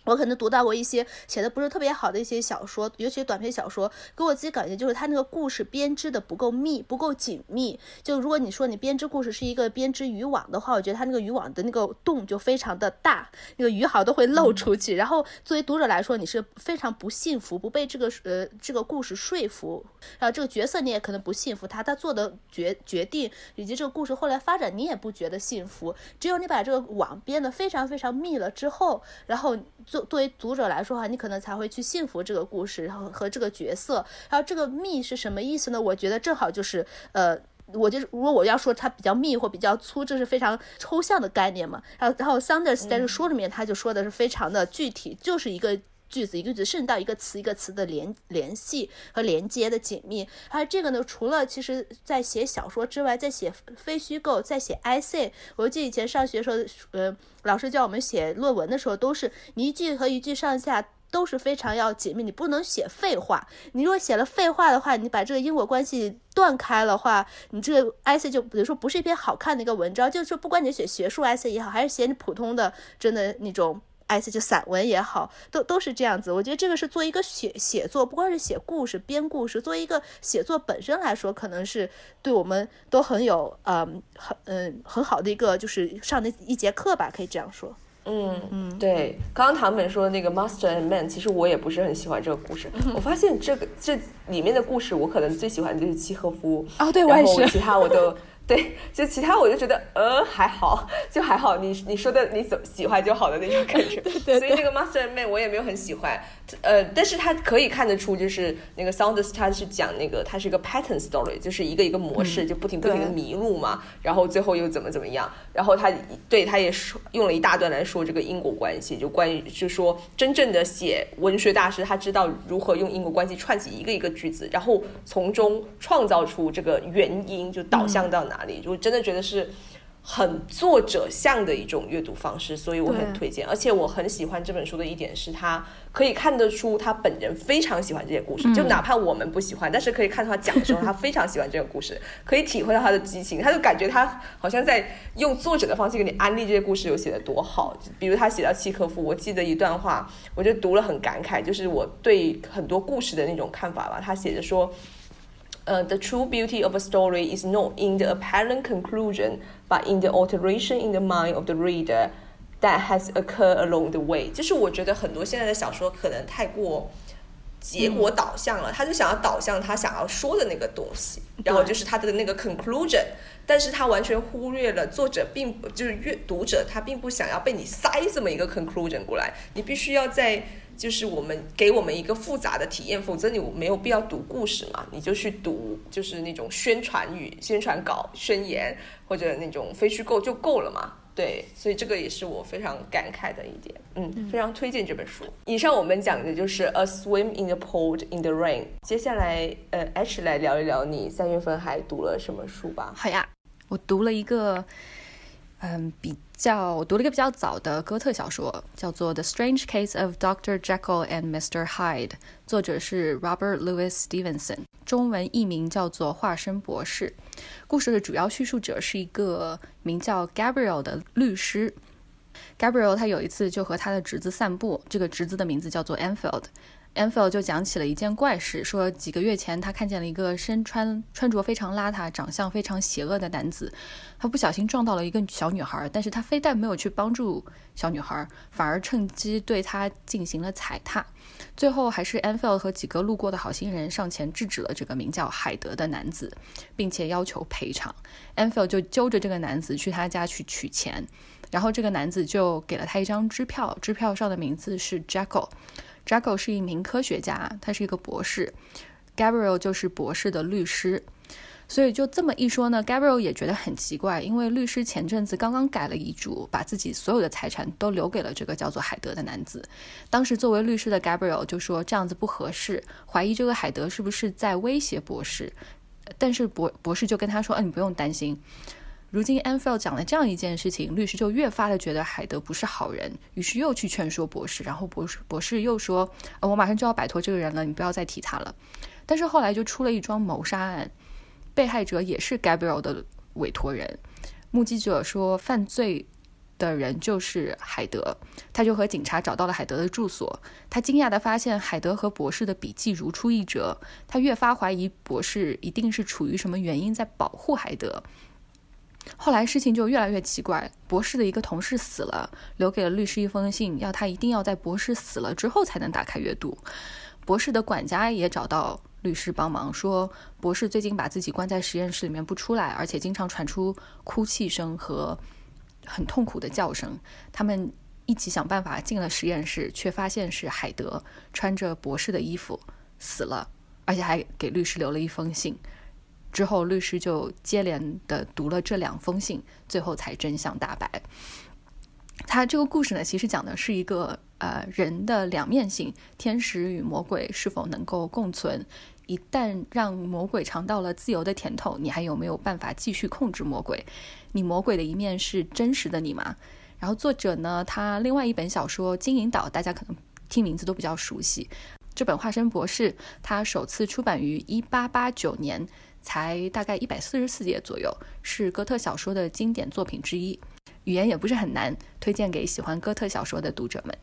我可能读到过一些写的不是特别好的一些小说，尤其是短篇小说，给我自己感觉就是它那个故事编织的不够密，不够紧密。就如果你说你编织故事是一个编织渔网的话，我觉得它那个渔网的那个洞就非常的大，那个鱼好都会漏出去。然后作为读者来说，你是非常不幸福，不被这个呃这个故事说服，然后这个角色你也可能不幸福，他他做的决决定以及这个故事后来发展你也不觉得幸福。只有你把这个网编得非常非常密了之后，然后。作作为读者来说哈，你可能才会去信服这个故事，然后和这个角色。然后这个密是什么意思呢？我觉得正好就是呃，我就是如果我要说它比较密或比较粗，这是非常抽象的概念嘛。然后然后 Saunders 在这书里面他就说的是非常的具体，就是一个。句子一个句子，甚至到一个词一个词的联联系和连接的紧密。还有这个呢，除了其实在写小说之外，在写非虚构，在写 essay。我记得以前上学时候，呃，老师叫我们写论文的时候，都是你一句和一句上下都是非常要紧密，你不能写废话。你如果写了废话的话，你把这个因果关系断开了话，你这个 essay 就比如说不是一篇好看的一个文章。就是说，不管你写学术 essay 也好，还是写你普通的真的那种。哎，就散文也好，都都是这样子。我觉得这个是做一个写写作，不光是写故事、编故事，作为一个写作本身来说，可能是对我们都很有，嗯，很嗯很好的一个，就是上的一节课吧，可以这样说。嗯嗯，对。刚刚唐本说的那个 Master and Man，其实我也不是很喜欢这个故事。我发现这个这里面的故事，我可能最喜欢的就是契诃夫。哦，对我也是。其他我都。对，就其他我就觉得，呃，还好，就还好。你你说的你喜喜欢就好的那种感觉。对对。所以这个 Master Man 我也没有很喜欢，呃，但是他可以看得出，就是那个 Saunders 他是讲那个，他是一个 pattern story，就是一个一个模式，就不停不停的迷路嘛，然后最后又怎么怎么样，然后他对他也说用了一大段来说这个因果关系，就关于就说真正的写文学大师，他知道如何用因果关系串起一个一个句子，然后从中创造出这个原因，就导向到哪。哪里？就真的觉得是很作者像的一种阅读方式，所以我很推荐。而且我很喜欢这本书的一点是，他可以看得出他本人非常喜欢这些故事，就哪怕我们不喜欢，但是可以看到他讲的时候，他非常喜欢这个故事，可以体会到他的激情。他就感觉他好像在用作者的方式给你安利这些故事有写的多好。比如他写到契诃夫，我记得一段话，我就读了很感慨，就是我对很多故事的那种看法吧。他写着说。呃，the true beauty of a story is not in the apparent conclusion, but in the alteration in the mind of the reader that has occurred along the way。就是我觉得很多现在的小说可能太过结果导向了，他就想要导向他想要说的那个东西，然后就是他的那个 conclusion，但是他完全忽略了作者并不就是阅读者他并不想要被你塞这么一个 conclusion 过来，你必须要在。就是我们给我们一个复杂的体验，否则你没有必要读故事嘛，你就去读就是那种宣传语、宣传稿、宣言或者那种非虚构就够了嘛。对，所以这个也是我非常感慨的一点，嗯，非常推荐这本书。以上我们讲的就是《A Swim in the Pool in the Rain》，接下来呃，H 来聊一聊你三月份还读了什么书吧。好呀，我读了一个。嗯，比较读了一个比较早的哥特小说，叫做《The Strange Case of Dr. Jekyll and Mr. Hyde》，作者是 Robert Louis Stevenson，中文译名叫做《化身博士》。故事的主要叙述者是一个名叫 Gabriel 的律师。Gabriel 他有一次就和他的侄子散步，这个侄子的名字叫做 Anfield。Anfield 就讲起了一件怪事，说几个月前他看见了一个身穿穿着非常邋遢、长相非常邪恶的男子，他不小心撞到了一个小女孩，但是他非但没有去帮助小女孩，反而趁机对她进行了踩踏。最后还是 Anfield 和几个路过的好心人上前制止了这个名叫海德的男子，并且要求赔偿。Anfield 就揪着这个男子去他家去取钱，然后这个男子就给了他一张支票，支票上的名字是 Jekyll。Jaco 是一名科学家，他是一个博士，Gabriel 就是博士的律师，所以就这么一说呢，Gabriel 也觉得很奇怪，因为律师前阵子刚刚改了遗嘱，把自己所有的财产都留给了这个叫做海德的男子。当时作为律师的 Gabriel 就说这样子不合适，怀疑这个海德是不是在威胁博士，但是博博士就跟他说，嗯，你不用担心。如今 a n f e l 讲了这样一件事情，律师就越发的觉得海德不是好人，于是又去劝说博士，然后博士博士又说，呃，我马上就要摆脱这个人了，你不要再提他了。但是后来就出了一桩谋杀案，被害者也是 Gabriel 的委托人，目击者说犯罪的人就是海德，他就和警察找到了海德的住所，他惊讶的发现海德和博士的笔记如出一辙，他越发怀疑博士一定是出于什么原因在保护海德。后来事情就越来越奇怪，博士的一个同事死了，留给了律师一封信，要他一定要在博士死了之后才能打开阅读。博士的管家也找到律师帮忙，说博士最近把自己关在实验室里面不出来，而且经常传出哭泣声和很痛苦的叫声。他们一起想办法进了实验室，却发现是海德穿着博士的衣服死了，而且还给律师留了一封信。之后，律师就接连的读了这两封信，最后才真相大白。他这个故事呢，其实讲的是一个呃人的两面性，天使与魔鬼是否能够共存？一旦让魔鬼尝到了自由的甜头，你还有没有办法继续控制魔鬼？你魔鬼的一面是真实的你吗？然后作者呢，他另外一本小说《金银岛》，大家可能听名字都比较熟悉。这本《化身博士》，他首次出版于一八八九年。才大概一百四十四页左右，是哥特小说的经典作品之一，语言也不是很难，推荐给喜欢哥特小说的读者们。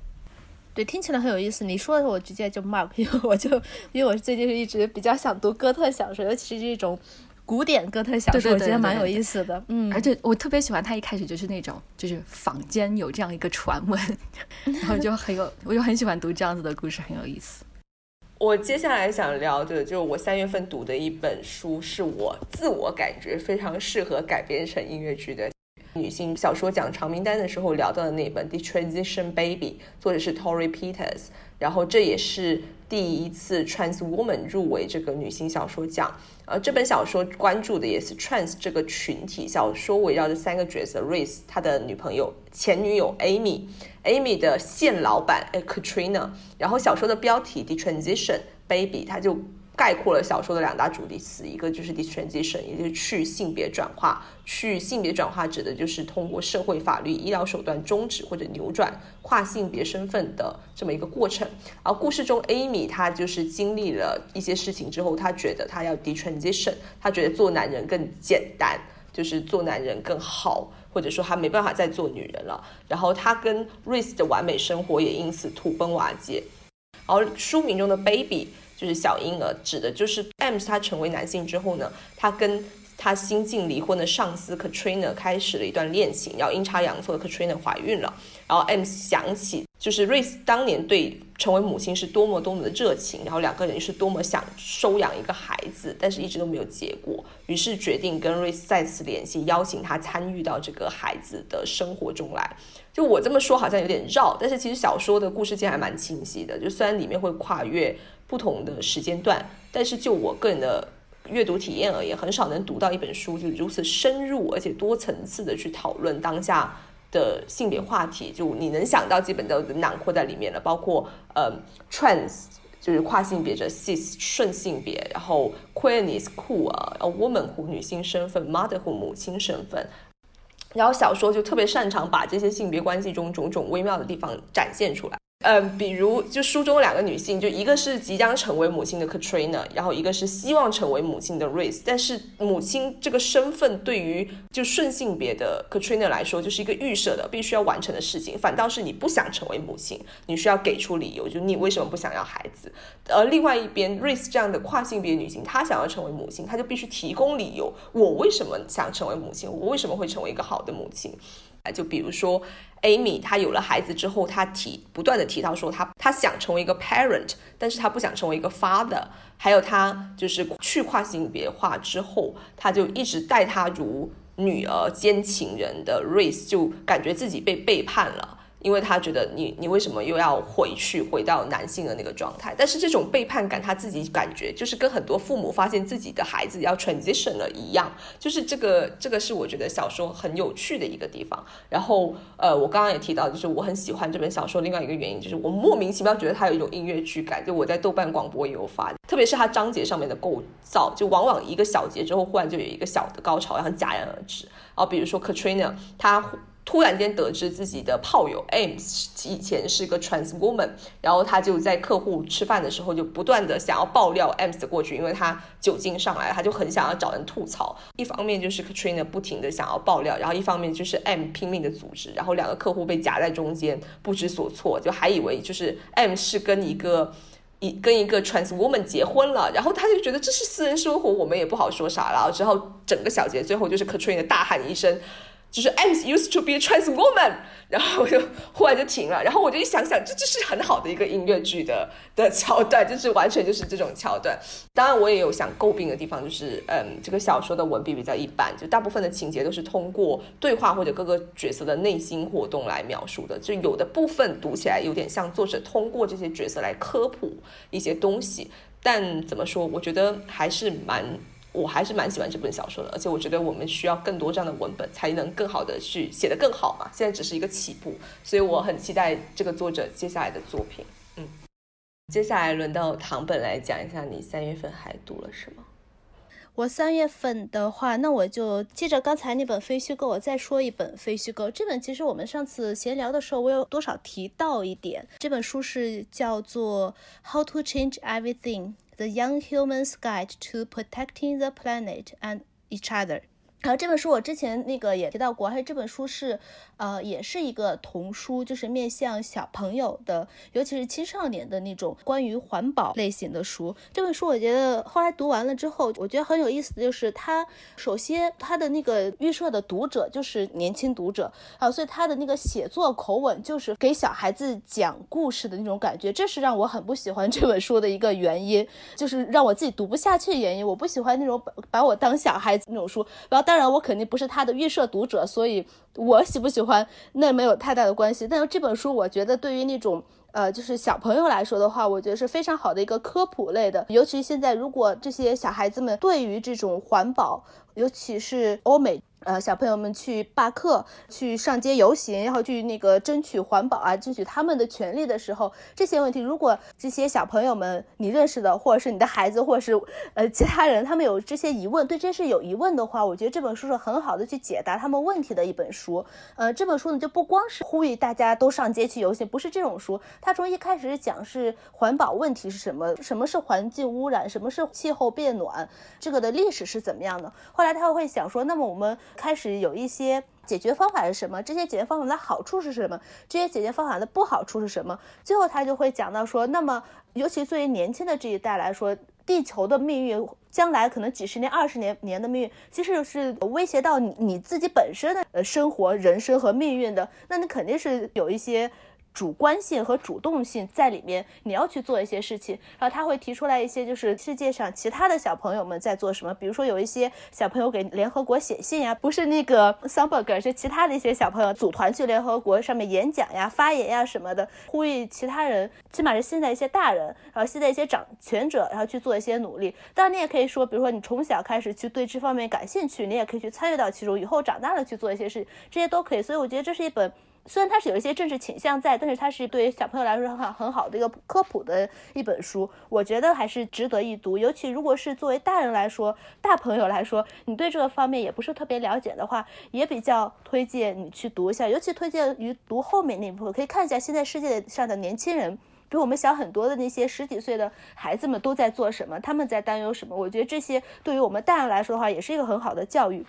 对，听起来很有意思。你说的时候，我直接就 mark，因为我就因为我最近是一直比较想读哥特小说，尤其是这种古典哥特小说，我觉得蛮有意思的。嗯，而且我特别喜欢他一开始就是那种，就是坊间有这样一个传闻，然后就很有，我就很喜欢读这样子的故事，很有意思。我接下来想聊的，就是我三月份读的一本书，是我自我感觉非常适合改编成音乐剧的女性小说奖长名单的时候聊到的那本《The Transition Baby》，作者是 Tori Peters，然后这也是第一次 Trans Woman 入围这个女性小说奖。呃，这本小说关注的也是 trans 这个群体。小说围绕着三个角色：Race 他的女朋友、前女友 Amy，Amy 的现老板呃 Katrina。然后小说的标题 The Transition Baby，它就。概括了小说的两大主题词，一个就是 detransition，也就是去性别转化。去性别转化指的就是通过社会、法律、医疗手段终止或者扭转跨性别身份的这么一个过程。而故事中，Amy 她就是经历了一些事情之后，她觉得她要 detransition，她觉得做男人更简单，就是做男人更好，或者说她没办法再做女人了。然后她跟 Rice 的完美生活也因此土崩瓦解。而书名中的 baby。就是小婴儿，指的就是 M 他成为男性之后呢，他跟他新近离婚的上司 Katrina 开始了一段恋情，然后阴差阳错的 Katrina 怀孕了，然后 M 想起就是 Race 当年对成为母亲是多么多么的热情，然后两个人是多么想收养一个孩子，但是一直都没有结果，于是决定跟 Race 再次联系，邀请他参与到这个孩子的生活中来。就我这么说好像有点绕，但是其实小说的故事线还蛮清晰的，就虽然里面会跨越。不同的时间段，但是就我个人的阅读体验而言，很少能读到一本书就如此深入而且多层次的去讨论当下的性别话题。就你能想到基本都囊括在里面了，包括呃 trans 就是跨性别者，cis 顺性别，然后 queerness queer，呃 womanhood 女性身份，mother 乎母亲身份。然后小说就特别擅长把这些性别关系中种种微妙的地方展现出来。嗯，比如就书中两个女性，就一个是即将成为母亲的 Katrina，然后一个是希望成为母亲的 Race。但是母亲这个身份对于就顺性别的 Katrina 来说，就是一个预设的必须要完成的事情。反倒是你不想成为母亲，你需要给出理由，就你为什么不想要孩子。而另外一边 Race 这样的跨性别女性，她想要成为母亲，她就必须提供理由，我为什么想成为母亲，我为什么会成为一个好的母亲。就比如说，Amy 她有了孩子之后，她提不断的提到说，她她想成为一个 parent，但是她不想成为一个 father。还有她就是去跨性别化之后，她就一直待她如女儿兼情人的 Race，就感觉自己被背叛了。因为他觉得你你为什么又要回去回到男性的那个状态？但是这种背叛感他自己感觉就是跟很多父母发现自己的孩子要 transition 了一样，就是这个这个是我觉得小说很有趣的一个地方。然后呃，我刚刚也提到，就是我很喜欢这本小说另外一个原因，就是我莫名其妙觉得它有一种音乐剧感。就我在豆瓣广播也有发，特别是它章节上面的构造，就往往一个小节之后忽然就有一个小的高潮，然后戛然而止。然后比如说 Katrina，她。突然间得知自己的炮友 Ames 以前是个 trans woman，然后他就在客户吃饭的时候就不断的想要爆料 Ames 的过去，因为他酒精上来了，他就很想要找人吐槽。一方面就是 Katrina 不停的想要爆料，然后一方面就是 M 拼命的组织，然后两个客户被夹在中间不知所措，就还以为就是 M 是跟一个一跟一个 trans woman 结婚了，然后他就觉得这是私人生活，我们也不好说啥了。之后整个小节最后就是 Katrina 大喊一声。就是 I'm used to be a trans woman，然后我就忽然就停了，然后我就一想想，这就是很好的一个音乐剧的的桥段，就是完全就是这种桥段。当然，我也有想诟病的地方，就是嗯，这个小说的文笔比较一般，就大部分的情节都是通过对话或者各个角色的内心活动来描述的，就有的部分读起来有点像作者通过这些角色来科普一些东西，但怎么说，我觉得还是蛮。我还是蛮喜欢这本小说的，而且我觉得我们需要更多这样的文本，才能更好的去写得更好嘛。现在只是一个起步，所以我很期待这个作者接下来的作品。嗯，接下来轮到唐本来讲一下，你三月份还读了什么？我三月份的话，那我就接着刚才那本非虚构，我再说一本非虚构。这本其实我们上次闲聊的时候，我有多少提到一点。这本书是叫做《How to Change Everything》。The Young Human's Guide to Protecting the Planet and Each Other。然后这本书我之前那个也提到过，还有这本书是，呃，也是一个童书，就是面向小朋友的，尤其是青少年的那种关于环保类型的书。这本书我觉得后来读完了之后，我觉得很有意思的就是它，首先它的那个预设的读者就是年轻读者啊，所以它的那个写作口吻就是给小孩子讲故事的那种感觉，这是让我很不喜欢这本书的一个原因，就是让我自己读不下去的原因。我不喜欢那种把把我当小孩子那种书，然后。当当然，我肯定不是他的预设读者，所以我喜不喜欢那没有太大的关系。但是这本书，我觉得对于那种呃，就是小朋友来说的话，我觉得是非常好的一个科普类的。尤其现在，如果这些小孩子们对于这种环保，尤其是欧美。呃，小朋友们去罢课、去上街游行，然后去那个争取环保啊，争取他们的权利的时候，这些问题，如果这些小朋友们你认识的，或者是你的孩子，或者是呃其他人，他们有这些疑问，对这事有疑问的话，我觉得这本书是很好的去解答他们问题的一本书。呃，这本书呢，就不光是呼吁大家都上街去游行，不是这种书，它从一开始讲是环保问题是什么，什么是环境污染，什么是气候变暖，这个的历史是怎么样的。后来他会想说，那么我们。开始有一些解决方法是什么？这些解决方法的好处是什么？这些解决方法的不好处是什么？最后他就会讲到说，那么尤其作为年轻的这一代来说，地球的命运，将来可能几十年、二十年年的命运，其实是威胁到你你自己本身的呃生活、人生和命运的。那你肯定是有一些。主观性和主动性在里面，你要去做一些事情，然后他会提出来一些，就是世界上其他的小朋友们在做什么，比如说有一些小朋友给联合国写信呀，不是那个 Sumberg，是其他的一些小朋友组团去联合国上面演讲呀、发言呀什么的，呼吁其他人，起码是现在一些大人，然后现在一些掌权者，然后去做一些努力。当然，你也可以说，比如说你从小开始去对这方面感兴趣，你也可以去参与到其中，以后长大了去做一些事，这些都可以。所以我觉得这是一本。虽然它是有一些政治倾向在，但是它是对于小朋友来说很好很好的一个科普的一本书，我觉得还是值得一读。尤其如果是作为大人来说，大朋友来说，你对这个方面也不是特别了解的话，也比较推荐你去读一下。尤其推荐于读后面那部分，可以看一下现在世界上的年轻人比我们小很多的那些十几岁的孩子们都在做什么，他们在担忧什么。我觉得这些对于我们大人来说的话，也是一个很好的教育。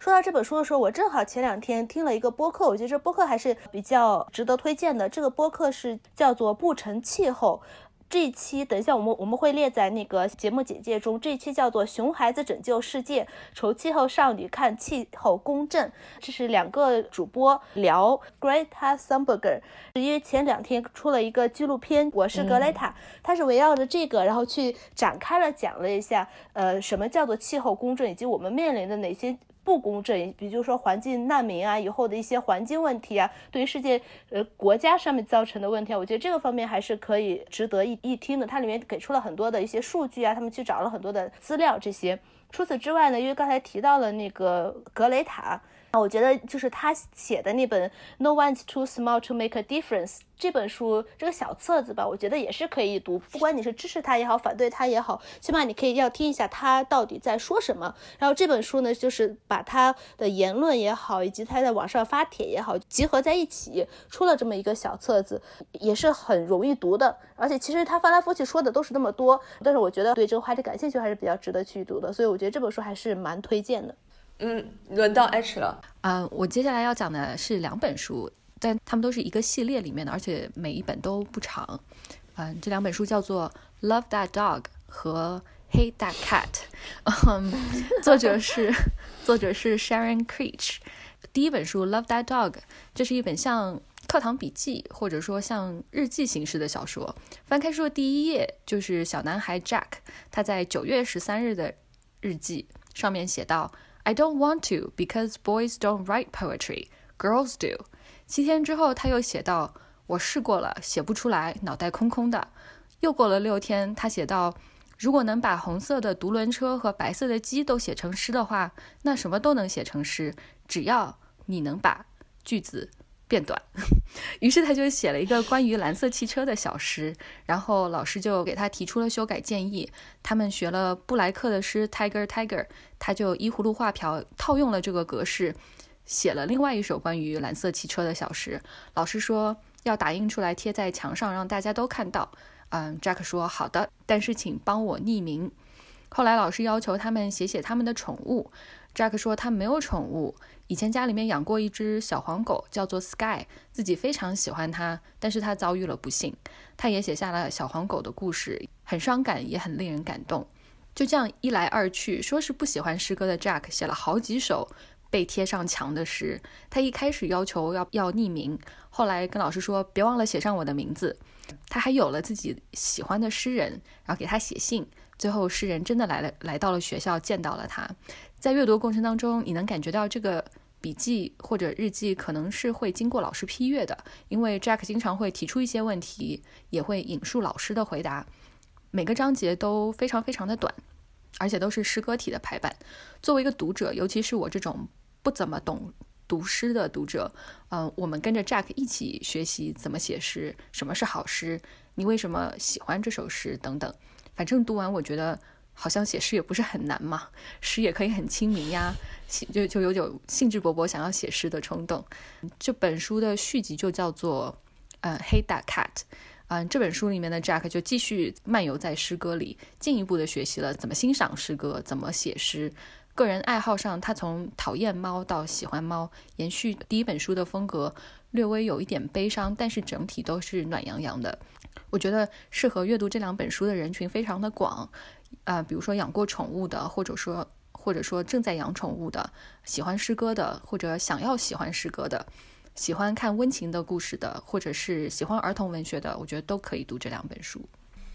说到这本书的时候，我正好前两天听了一个播客，我觉得这播客还是比较值得推荐的。这个播客是叫做《不成气候》，这一期等一下我们我们会列在那个节目简介中。这一期叫做《熊孩子拯救世界》，愁气候少女看气候公正。这是两个主播聊 Greta Thunberg，因为前两天出了一个纪录片《我是格雷塔》，它是围绕着这个，然后去展开了讲了一下，呃，什么叫做气候公正，以及我们面临的哪些。不公正，比如说环境难民啊，以后的一些环境问题啊，对于世界呃国家上面造成的问题啊，我觉得这个方面还是可以值得一一听的。它里面给出了很多的一些数据啊，他们去找了很多的资料这些。除此之外呢，因为刚才提到了那个格雷塔。啊，我觉得就是他写的那本《No One's Too Small to Make a Difference》这本书，这个小册子吧，我觉得也是可以读。不管你是支持他也好，反对他也好，起码你可以要听一下他到底在说什么。然后这本书呢，就是把他的言论也好，以及他在网上发帖也好，集合在一起，出了这么一个小册子，也是很容易读的。而且其实他翻来覆去说的都是那么多，但是我觉得对这个话题感兴趣还是比较值得去读的。所以我觉得这本书还是蛮推荐的。嗯，轮到 H 了。嗯，我接下来要讲的是两本书，但他们都是一个系列里面的，而且每一本都不长。嗯，这两本书叫做《Love That Dog》和《Hate That Cat》。嗯，作者是作者是 Sharon Creech。第一本书《Love That Dog》，这是一本像课堂笔记或者说像日记形式的小说。翻开书的第一页就是小男孩 Jack 他在九月十三日的日记，上面写道。I don't want to because boys don't write poetry, girls do。七天之后，他又写道：“我试过了，写不出来，脑袋空空的。”又过了六天，他写道：“如果能把红色的独轮车和白色的鸡都写成诗的话，那什么都能写成诗，只要你能把句子。”变短，于是他就写了一个关于蓝色汽车的小诗，然后老师就给他提出了修改建议。他们学了布莱克的诗《Tiger Tiger》，他就依葫芦画瓢套用了这个格式，写了另外一首关于蓝色汽车的小诗。老师说要打印出来贴在墙上，让大家都看到。嗯，Jack 说好的，但是请帮我匿名。后来老师要求他们写写他们的宠物，Jack 说他没有宠物。以前家里面养过一只小黄狗，叫做 Sky，自己非常喜欢它，但是它遭遇了不幸。他也写下了小黄狗的故事，很伤感，也很令人感动。就这样一来二去，说是不喜欢诗歌的 Jack 写了好几首被贴上墙的诗。他一开始要求要要匿名，后来跟老师说别忘了写上我的名字。他还有了自己喜欢的诗人，然后给他写信。最后诗人真的来了，来到了学校，见到了他。在阅读过程当中，你能感觉到这个。笔记或者日记可能是会经过老师批阅的，因为 Jack 经常会提出一些问题，也会引述老师的回答。每个章节都非常非常的短，而且都是诗歌体的排版。作为一个读者，尤其是我这种不怎么懂读诗的读者，嗯，我们跟着 Jack 一起学习怎么写诗，什么是好诗，你为什么喜欢这首诗等等。反正读完，我觉得。好像写诗也不是很难嘛，诗也可以很亲民呀，就就有种兴致勃勃想要写诗的冲动。这本书的续集就叫做《呃黑大 cat》，嗯，这本书里面的 Jack 就继续漫游在诗歌里，进一步的学习了怎么欣赏诗歌，怎么写诗。个人爱好上，他从讨厌猫到喜欢猫，延续第一本书的风格，略微有一点悲伤，但是整体都是暖洋洋的。我觉得适合阅读这两本书的人群非常的广。啊，比如说养过宠物的，或者说或者说正在养宠物的，喜欢诗歌的，或者想要喜欢诗歌的，喜欢看温情的故事的，或者是喜欢儿童文学的，我觉得都可以读这两本书。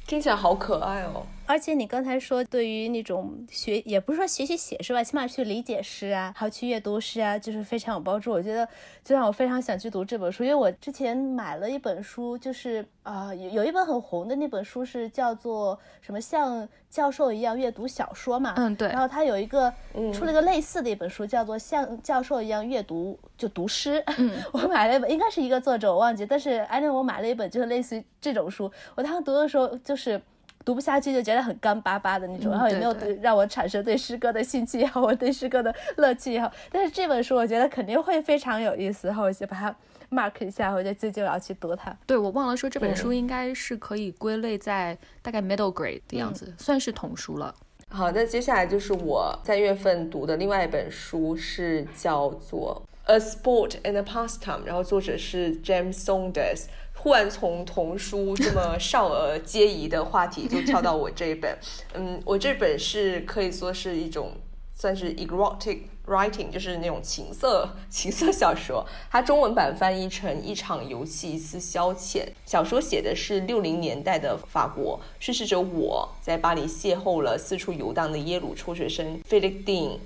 听起来好可爱哦！而且你刚才说，对于那种学，也不是说学习写诗吧，起码去理解诗啊，还有去阅读诗啊，就是非常有帮助。我觉得就让我非常想去读这本书，因为我之前买了一本书，就是啊，有有一本很红的那本书是叫做什么像教授一样阅读小说嘛？嗯，对。然后他有一个出了一个类似的一本书，叫做像教授一样阅读就读诗。嗯，我买了一本，应该是一个作者，我忘记。但是反正我买了一本就是类似于这种书。我当时读的时候就是读不下去，就觉得很干巴巴的那种，然后也没有让我产生对诗歌的兴趣也好，我对诗歌的乐趣也好。但是这本书我觉得肯定会非常有意思，然后我就把它。mark 一下，我就最近我要去读它。对，我忘了说这本书应该是可以归类在大概 middle grade 的样子，算是童书了。好，那接下来就是我三月份读的另外一本书，是叫做《A Sport and a Pastime》，然后作者是 James Saunders。忽然从童书这么少儿皆宜的话题，就跳到我这一本。嗯，我这本是可以说是一种。算是 erotic writing，就是那种情色情色小说。它中文版翻译成一场游戏，一次消遣。小说写的是六零年代的法国，叙事者我在巴黎邂逅了四处游荡的耶鲁辍学生 Philip Dean，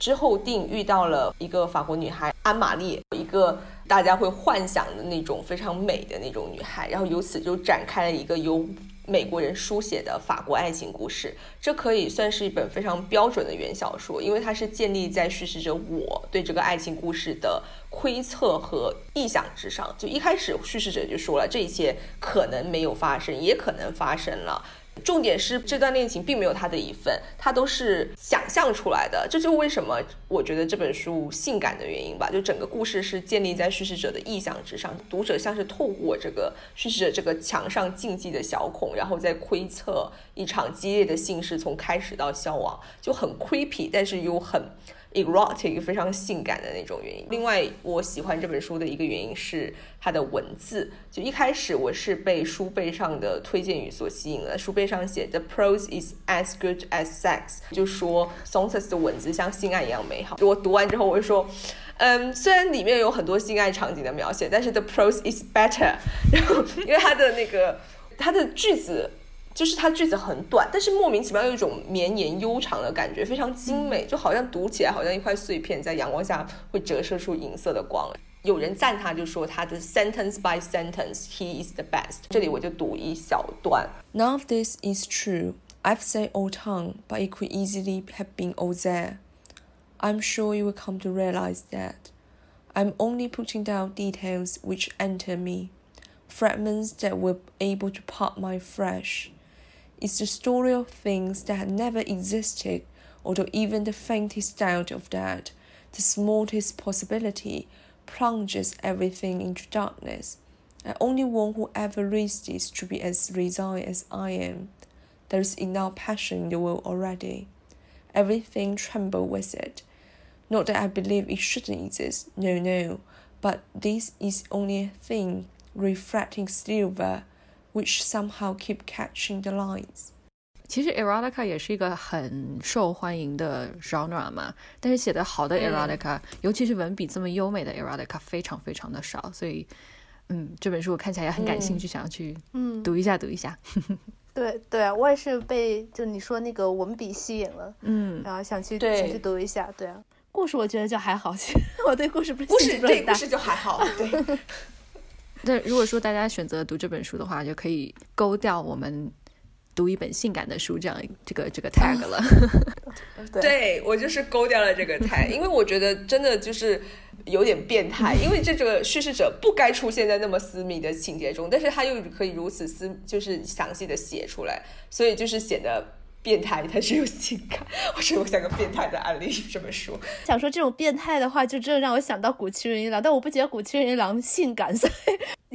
之后定遇到了一个法国女孩安玛丽，一个大家会幻想的那种非常美的那种女孩，然后由此就展开了一个由。美国人书写的法国爱情故事，这可以算是一本非常标准的原小说，因为它是建立在叙事者我对这个爱情故事的窥测和臆想之上。就一开始叙事者就说了，这一切可能没有发生，也可能发生了。重点是这段恋情并没有他的一份，他都是想象出来的。这就是为什么我觉得这本书性感的原因吧。就整个故事是建立在叙事者的臆想之上，读者像是透过这个叙事者这个墙上禁忌的小孔，然后再窥测一场激烈的性事从开始到消亡，就很 creepy，但是又很。Erotic 非常性感的那种原因。另外，我喜欢这本书的一个原因是它的文字。就一开始我是被书背上的推荐语所吸引了。书背上写 The prose is as good as sex，就说 Saunders 的文字像性爱一样美好。我读完之后，我就说，嗯，虽然里面有很多性爱场景的描写，但是 The prose is better。然后，因为它的那个它的句子。就是它句子很短，但是莫名其妙有一种绵延悠长的感觉，非常精美，就好像读起来好像一块碎片在阳光下会折射出银色的光。有人赞他，就说他的 sentence by sentence he is the best。这里我就读一小段。None of this is true. I've said all tongue, but it could easily have been old there. I'm sure you will come to realize that. I'm only putting down details which enter me, fragments that were able to part my flesh. It's the story of things that had never existed, although even the faintest doubt of that, the smallest possibility, plunges everything into darkness. And only one who ever reads this should be as resigned as I am. There is enough passion in the world already. Everything trembles with it. Not that I believe it shouldn't exist, no, no, but this is only a thing reflecting silver which somehow keep catching the lines。其实 erotica 也是一个很受欢迎的 genre 嘛，但是写的好的 erotica，、嗯、尤其是文笔这么优美的 erotica 非常非常的少，所以，嗯，这本书我看起来也很感兴趣，嗯、想要去嗯读一下读一下。对对啊，我也是被就你说那个文笔吸引了，嗯，然后想去想去读一下。对啊，故事我觉得就还好，我对故事不是故事对故事就还好，对。那如果说大家选择读这本书的话，就可以勾掉我们读一本性感的书这样这个这个 tag 了。对我就是勾掉了这个 tag，因为我觉得真的就是有点变态，因为这个叙事者不该出现在那么私密的情节中，但是他又可以如此私，就是详细的写出来，所以就是显得。变态，它是有性感。我说我像个变态的案例这么说。想说这种变态的话，就真的让我想到古奇人一郎，但我不觉得古奇人一郎性感，所以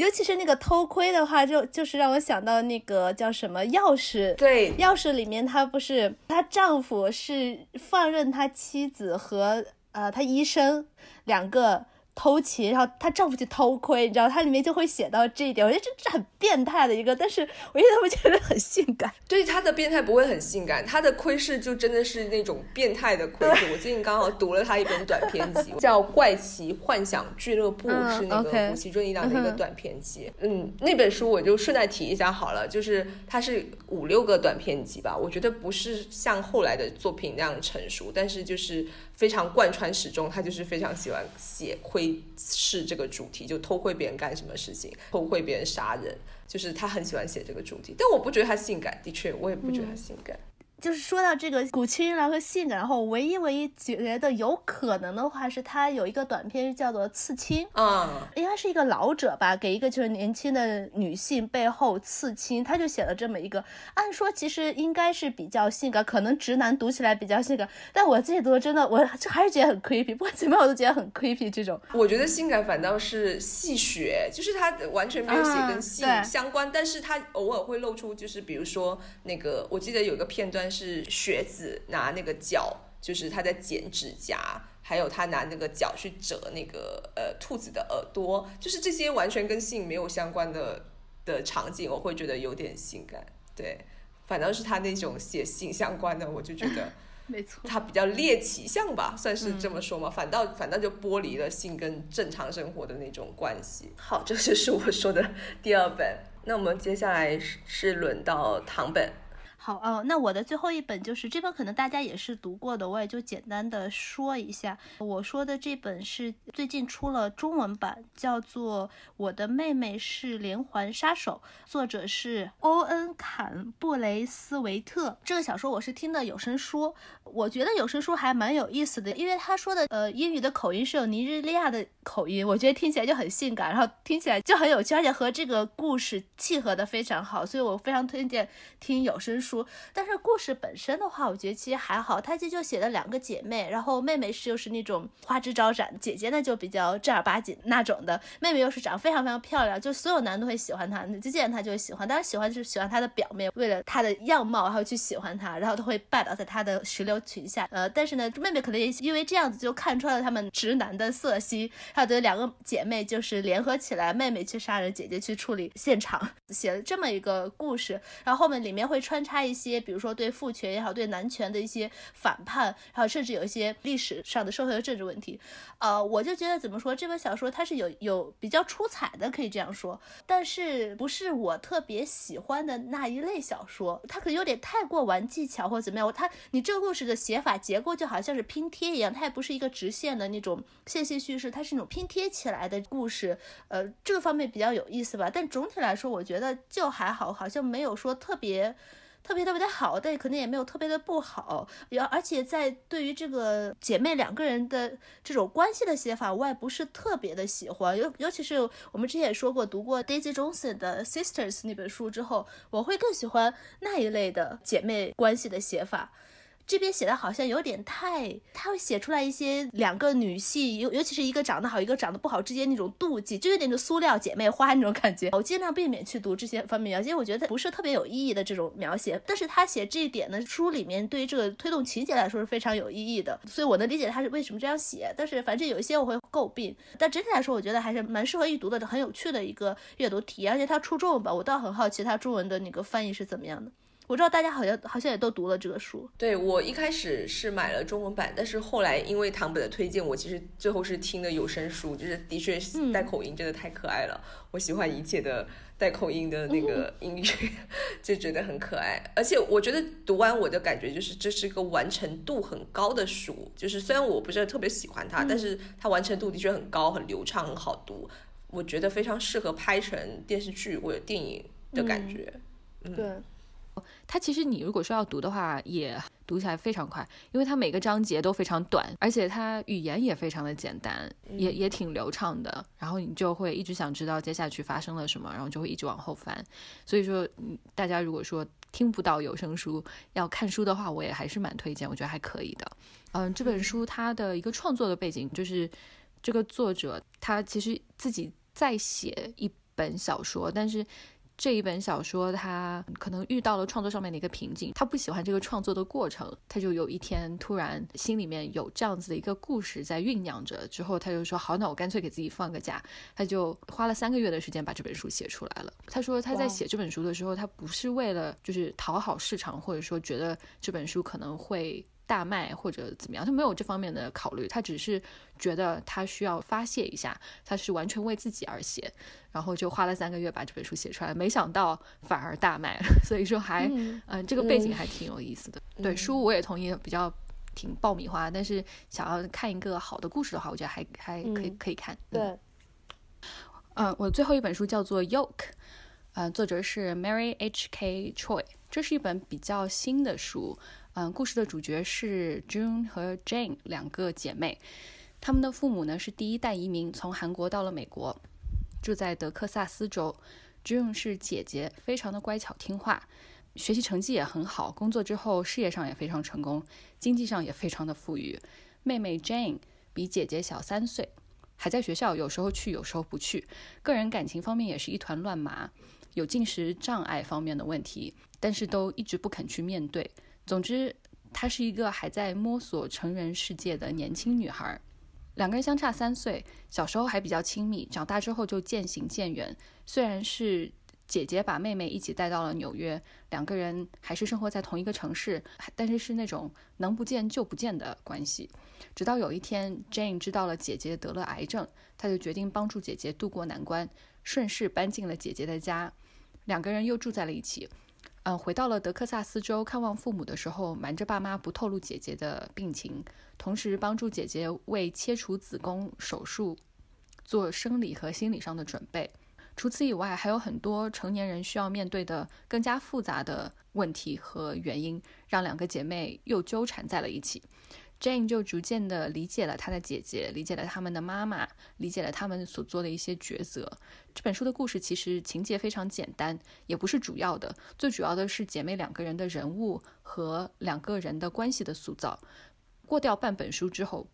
尤其是那个偷窥的话，就就是让我想到那个叫什么钥匙。对，钥匙里面她不是她丈夫是放任他妻子和呃他医生两个。偷情，然后她丈夫去偷窥，你知道，它里面就会写到这一点。我觉得这这很变态的一个，但是我一点都不觉得很性感。对他的变态不会很性感，他的窥视就真的是那种变态的窥视。我最近刚好读了他一本短篇集，叫《怪奇幻想俱乐部》，是那个古奇润一郎的一个短篇集。嗯，那本书我就顺带提一下好了，就是它是五六个短篇集吧。我觉得不是像后来的作品那样成熟，但是就是非常贯穿始终。他就是非常喜欢写窥。视这个主题，就偷窥别人干什么事情，偷窥别人杀人，就是他很喜欢写这个主题，但我不觉得他性感，的确，我也不觉得他性感。就是说到这个古清然和性感，然后唯一唯一觉得有可能的话是，他有一个短片叫做《刺青》啊，应该是一个老者吧，给一个就是年轻的女性背后刺青，他就写了这么一个。按说其实应该是比较性感，可能直男读起来比较性感，但我自己读真的，我就还是觉得很 creepy。不管怎么样，我都觉得很 creepy。这种我觉得性感反倒是戏谑，就是他完全没有写跟性相关，但是他偶尔会露出，就是比如说那个，我记得有个片段。是学子拿那个脚，就是他在剪指甲，还有他拿那个脚去折那个呃兔子的耳朵，就是这些完全跟性没有相关的的场景，我会觉得有点性感。对，反倒是他那种写性相关的，我就觉得 没错，他比较猎奇向吧，算是这么说嘛。反倒反倒就剥离了性跟正常生活的那种关系。好，这就是我说的第二本。那我们接下来是轮到唐本。好哦，那我的最后一本就是这本，可能大家也是读过的，我也就简单的说一下。我说的这本是最近出了中文版，叫做《我的妹妹是连环杀手》，作者是欧恩·坎布雷斯维特。这个小说我是听的有声书，我觉得有声书还蛮有意思的，因为他说的呃英语的口音是有尼日利亚的口音，我觉得听起来就很性感，然后听起来就很有趣，而且和这个故事契合的非常好，所以我非常推荐听有声书。但是故事本身的话，我觉得其实还好。它其实就写了两个姐妹，然后妹妹是又是那种花枝招展，姐姐呢就比较正儿八经那种的。妹妹又是长得非常非常漂亮，就所有男都会喜欢她，就见她就会喜欢。当然喜欢就是喜欢她的表面，为了她的样貌，然后去喜欢她，然后都会拜倒在她的石榴裙下。呃，但是呢，妹妹可能也因为这样子就看穿了他们直男的色心，她的两个姐妹就是联合起来，妹妹去杀人，姐姐去处理现场，写了这么一个故事。然后后面里面会穿插。一些比如说对父权也好，对男权的一些反叛，然后甚至有一些历史上的社会和政治问题，呃，我就觉得怎么说，这本小说它是有有比较出彩的，可以这样说，但是不是我特别喜欢的那一类小说，它可能有点太过玩技巧或怎么样。它你这个故事的写法结构就好像是拼贴一样，它也不是一个直线的那种线性叙事，它是那种拼贴起来的故事，呃，这个方面比较有意思吧。但总体来说，我觉得就还好，好像没有说特别。特别特别的好，但可能也没有特别的不好。也而且在对于这个姐妹两个人的这种关系的写法，我也不是特别的喜欢。尤尤其是我们之前也说过，读过 Daisy Johnson 的 Sisters 那本书之后，我会更喜欢那一类的姐妹关系的写法。这边写的好像有点太，他会写出来一些两个女性，尤尤其是一个长得好，一个长得不好之间那种妒忌，就有点就塑料姐妹花那种感觉。我尽量避免去读这些方面描写，因为我觉得不是特别有意义的这种描写。但是他写这一点呢，书里面对于这个推动情节来说是非常有意义的，所以我能理解他是为什么这样写。但是反正有一些我会诟病，但整体来说，我觉得还是蛮适合一读的，很有趣的一个阅读体验。而且他出中文吧，我倒很好奇他中文的那个翻译是怎么样的。我知道大家好像好像也都读了这个书。对我一开始是买了中文版，但是后来因为唐本的推荐，我其实最后是听的有声书，就是的确带口音真的太可爱了。我喜欢一切的带口音的那个 音乐，就觉得很可爱。而且我觉得读完我的感觉就是这是一个完成度很高的书，就是虽然我不是特别喜欢它，但是它完成度的确很高，很流畅，很好读。我觉得非常适合拍成电视剧或者电影的感觉。对。它其实你如果说要读的话，也读起来非常快，因为它每个章节都非常短，而且它语言也非常的简单，也也挺流畅的。然后你就会一直想知道接下去发生了什么，然后就会一直往后翻。所以说，大家如果说听不到有声书要看书的话，我也还是蛮推荐，我觉得还可以的。嗯，这本书它的一个创作的背景就是这个作者他其实自己在写一本小说，但是。这一本小说，他可能遇到了创作上面的一个瓶颈，他不喜欢这个创作的过程，他就有一天突然心里面有这样子的一个故事在酝酿着，之后他就说好，那我干脆给自己放个假，他就花了三个月的时间把这本书写出来了。他说他在写这本书的时候，他不是为了就是讨好市场，或者说觉得这本书可能会。大卖或者怎么样，他没有这方面的考虑，他只是觉得他需要发泄一下，他是完全为自己而写，然后就花了三个月把这本书写出来，没想到反而大卖了，所以说还嗯，这个背景还挺有意思的。对书我也同意，比较挺爆米花，但是想要看一个好的故事的话，我觉得还还可以可以看。对，嗯，我最后一本书叫做《Yoke》。呃，作者是 Mary H K Choi。这是一本比较新的书。嗯，故事的主角是 June 和 Jane 两个姐妹，她们的父母呢是第一代移民，从韩国到了美国，住在德克萨斯州。June 是姐姐，非常的乖巧听话，学习成绩也很好，工作之后事业上也非常成功，经济上也非常的富裕。妹妹 Jane 比姐姐小三岁，还在学校，有时候去，有时候不去，个人感情方面也是一团乱麻，有进食障碍方面的问题，但是都一直不肯去面对。总之，她是一个还在摸索成人世界的年轻女孩。两个人相差三岁，小时候还比较亲密，长大之后就渐行渐远。虽然是姐姐把妹妹一起带到了纽约，两个人还是生活在同一个城市，但是是那种能不见就不见的关系。直到有一天，Jane 知道了姐姐得了癌症，她就决定帮助姐姐渡过难关，顺势搬进了姐姐的家，两个人又住在了一起。嗯，回到了德克萨斯州看望父母的时候，瞒着爸妈不透露姐姐的病情，同时帮助姐姐为切除子宫手术做生理和心理上的准备。除此以外，还有很多成年人需要面对的更加复杂的问题和原因，让两个姐妹又纠缠在了一起。Jane 就逐渐的理解了她的姐姐，理解了他们的妈妈，理解了他们所做的一些抉择。这本书的故事其实情节非常简单，也不是主要的，最主要的是姐妹两个人的人物和两个人的关系的塑造。过掉半本书之后，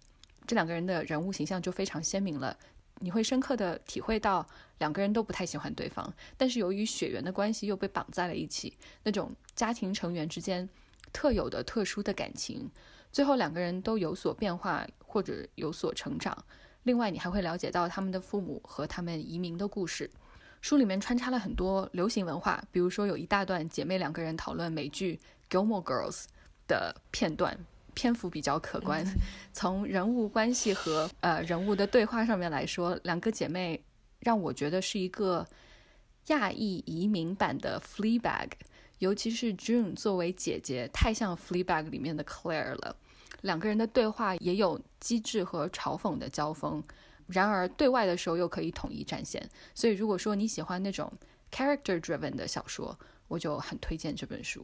这两个人的人物形象就非常鲜明了。你会深刻地体会到两个人都不太喜欢对方，但是由于血缘的关系又被绑在了一起，那种家庭成员之间特有的特殊的感情。最后两个人都有所变化或者有所成长。另外，你还会了解到他们的父母和他们移民的故事。书里面穿插了很多流行文化，比如说有一大段姐妹两个人讨论美剧《Gilmore Girls》的片段，篇幅比较可观。从人物关系和呃人物的对话上面来说，两个姐妹让我觉得是一个亚裔移民版的《Fleabag》。尤其是 June 作为姐姐，太像《Fleabag》里面的 Claire 了。两个人的对话也有机智和嘲讽的交锋，然而对外的时候又可以统一战线。所以，如果说你喜欢那种 character-driven 的小说，我就很推荐这本书。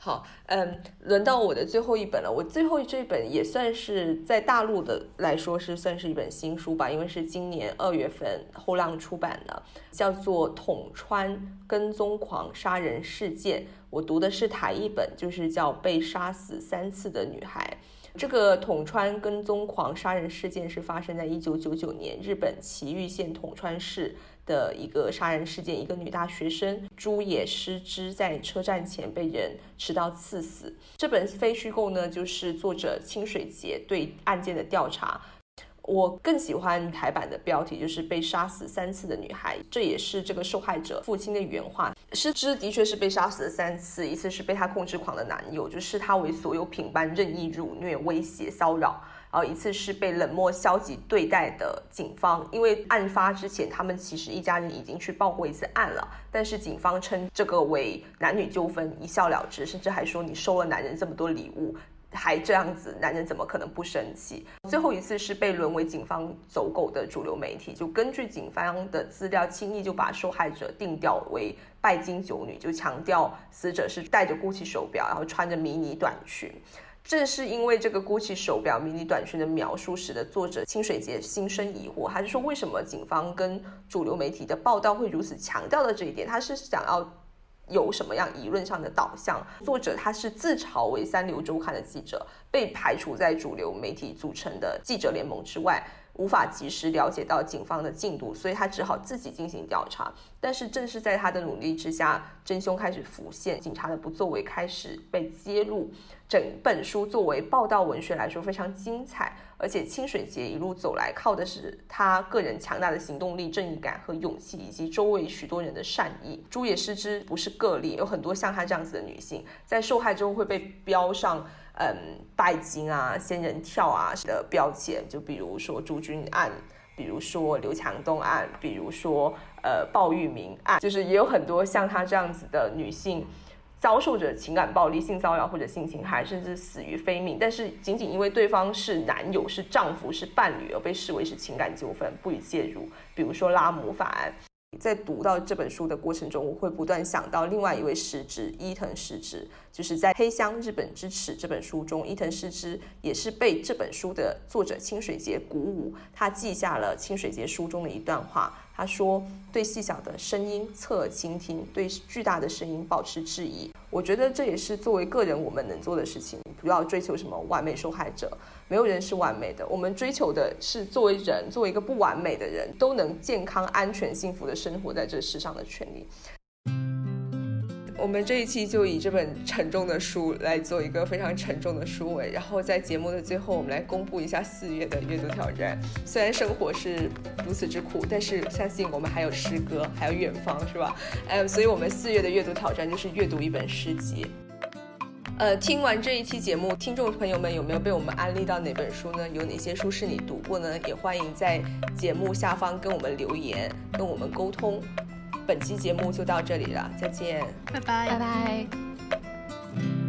好，嗯，轮到我的最后一本了。我最后这本也算是在大陆的来说是算是一本新书吧，因为是今年二月份后浪出版的，叫做《捅穿跟踪狂杀人事件》。我读的是台译本，就是叫《被杀死三次的女孩》。这个捅川跟踪狂杀人事件是发生在一九九九年日本崎玉县捅川市的一个杀人事件，一个女大学生朱野诗织在车站前被人持刀刺死。这本非虚构呢，就是作者清水节对案件的调查。我更喜欢台版的标题，就是被杀死三次的女孩，这也是这个受害者父亲的原话。失之的确是被杀死了三次，一次是被他控制狂的男友，就视他为所有品般任意辱虐、威胁、骚扰；然后一次是被冷漠、消极对待的警方。因为案发之前，他们其实一家人已经去报过一次案了，但是警方称这个为男女纠纷，一笑了之，甚至还说你收了男人这么多礼物。还这样子，男人怎么可能不生气？最后一次是被沦为警方走狗的主流媒体，就根据警方的资料，轻易就把受害者定调为拜金酒女，就强调死者是戴着 GUCCI 手表，然后穿着迷你短裙。正是因为这个 GUCCI 手表、迷你短裙的描述，使得作者清水节心生疑惑，还是说为什么警方跟主流媒体的报道会如此强调的这一点？他是想要。有什么样舆论上的导向？作者他是自嘲为三流周刊的记者，被排除在主流媒体组成的记者联盟之外，无法及时了解到警方的进度，所以他只好自己进行调查。但是正是在他的努力之下，真凶开始浮现，警察的不作为开始被揭露。整本书作为报道文学来说非常精彩。而且清水节一路走来，靠的是他个人强大的行动力、正义感和勇气，以及周围许多人的善意。朱野失之不是个例，有很多像她这样子的女性，在受害之后会被标上嗯拜金啊、仙人跳啊的标签。就比如说朱军案，比如说刘强东案，比如说呃鲍玉明案，就是也有很多像她这样子的女性。遭受着情感暴力、性骚扰或者性侵害，甚至死于非命，但是仅仅因为对方是男友、是丈夫、是伴侣而被视为是情感纠纷，不予介入。比如说拉姆法案。在读到这本书的过程中，我会不断想到另外一位师之伊藤诗织，就是在《黑箱日本之耻》这本书中，伊藤诗织也是被这本书的作者清水节鼓舞，他记下了清水节书中的一段话。他说：“对细小的声音侧耳倾听，对巨大的声音保持质疑。”我觉得这也是作为个人我们能做的事情，不要追求什么完美受害者，没有人是完美的。我们追求的是作为人，作为一个不完美的人，都能健康、安全、幸福的生活在这世上的权利。我们这一期就以这本沉重的书来做一个非常沉重的书尾，然后在节目的最后，我们来公布一下四月的阅读挑战。虽然生活是如此之苦，但是相信我们还有诗歌，还有远方，是吧？哎，所以我们四月的阅读挑战就是阅读一本诗集。呃，听完这一期节目，听众朋友们有没有被我们安利到哪本书呢？有哪些书是你读过呢？也欢迎在节目下方跟我们留言，跟我们沟通。本期节目就到这里了，再见，拜拜，拜拜。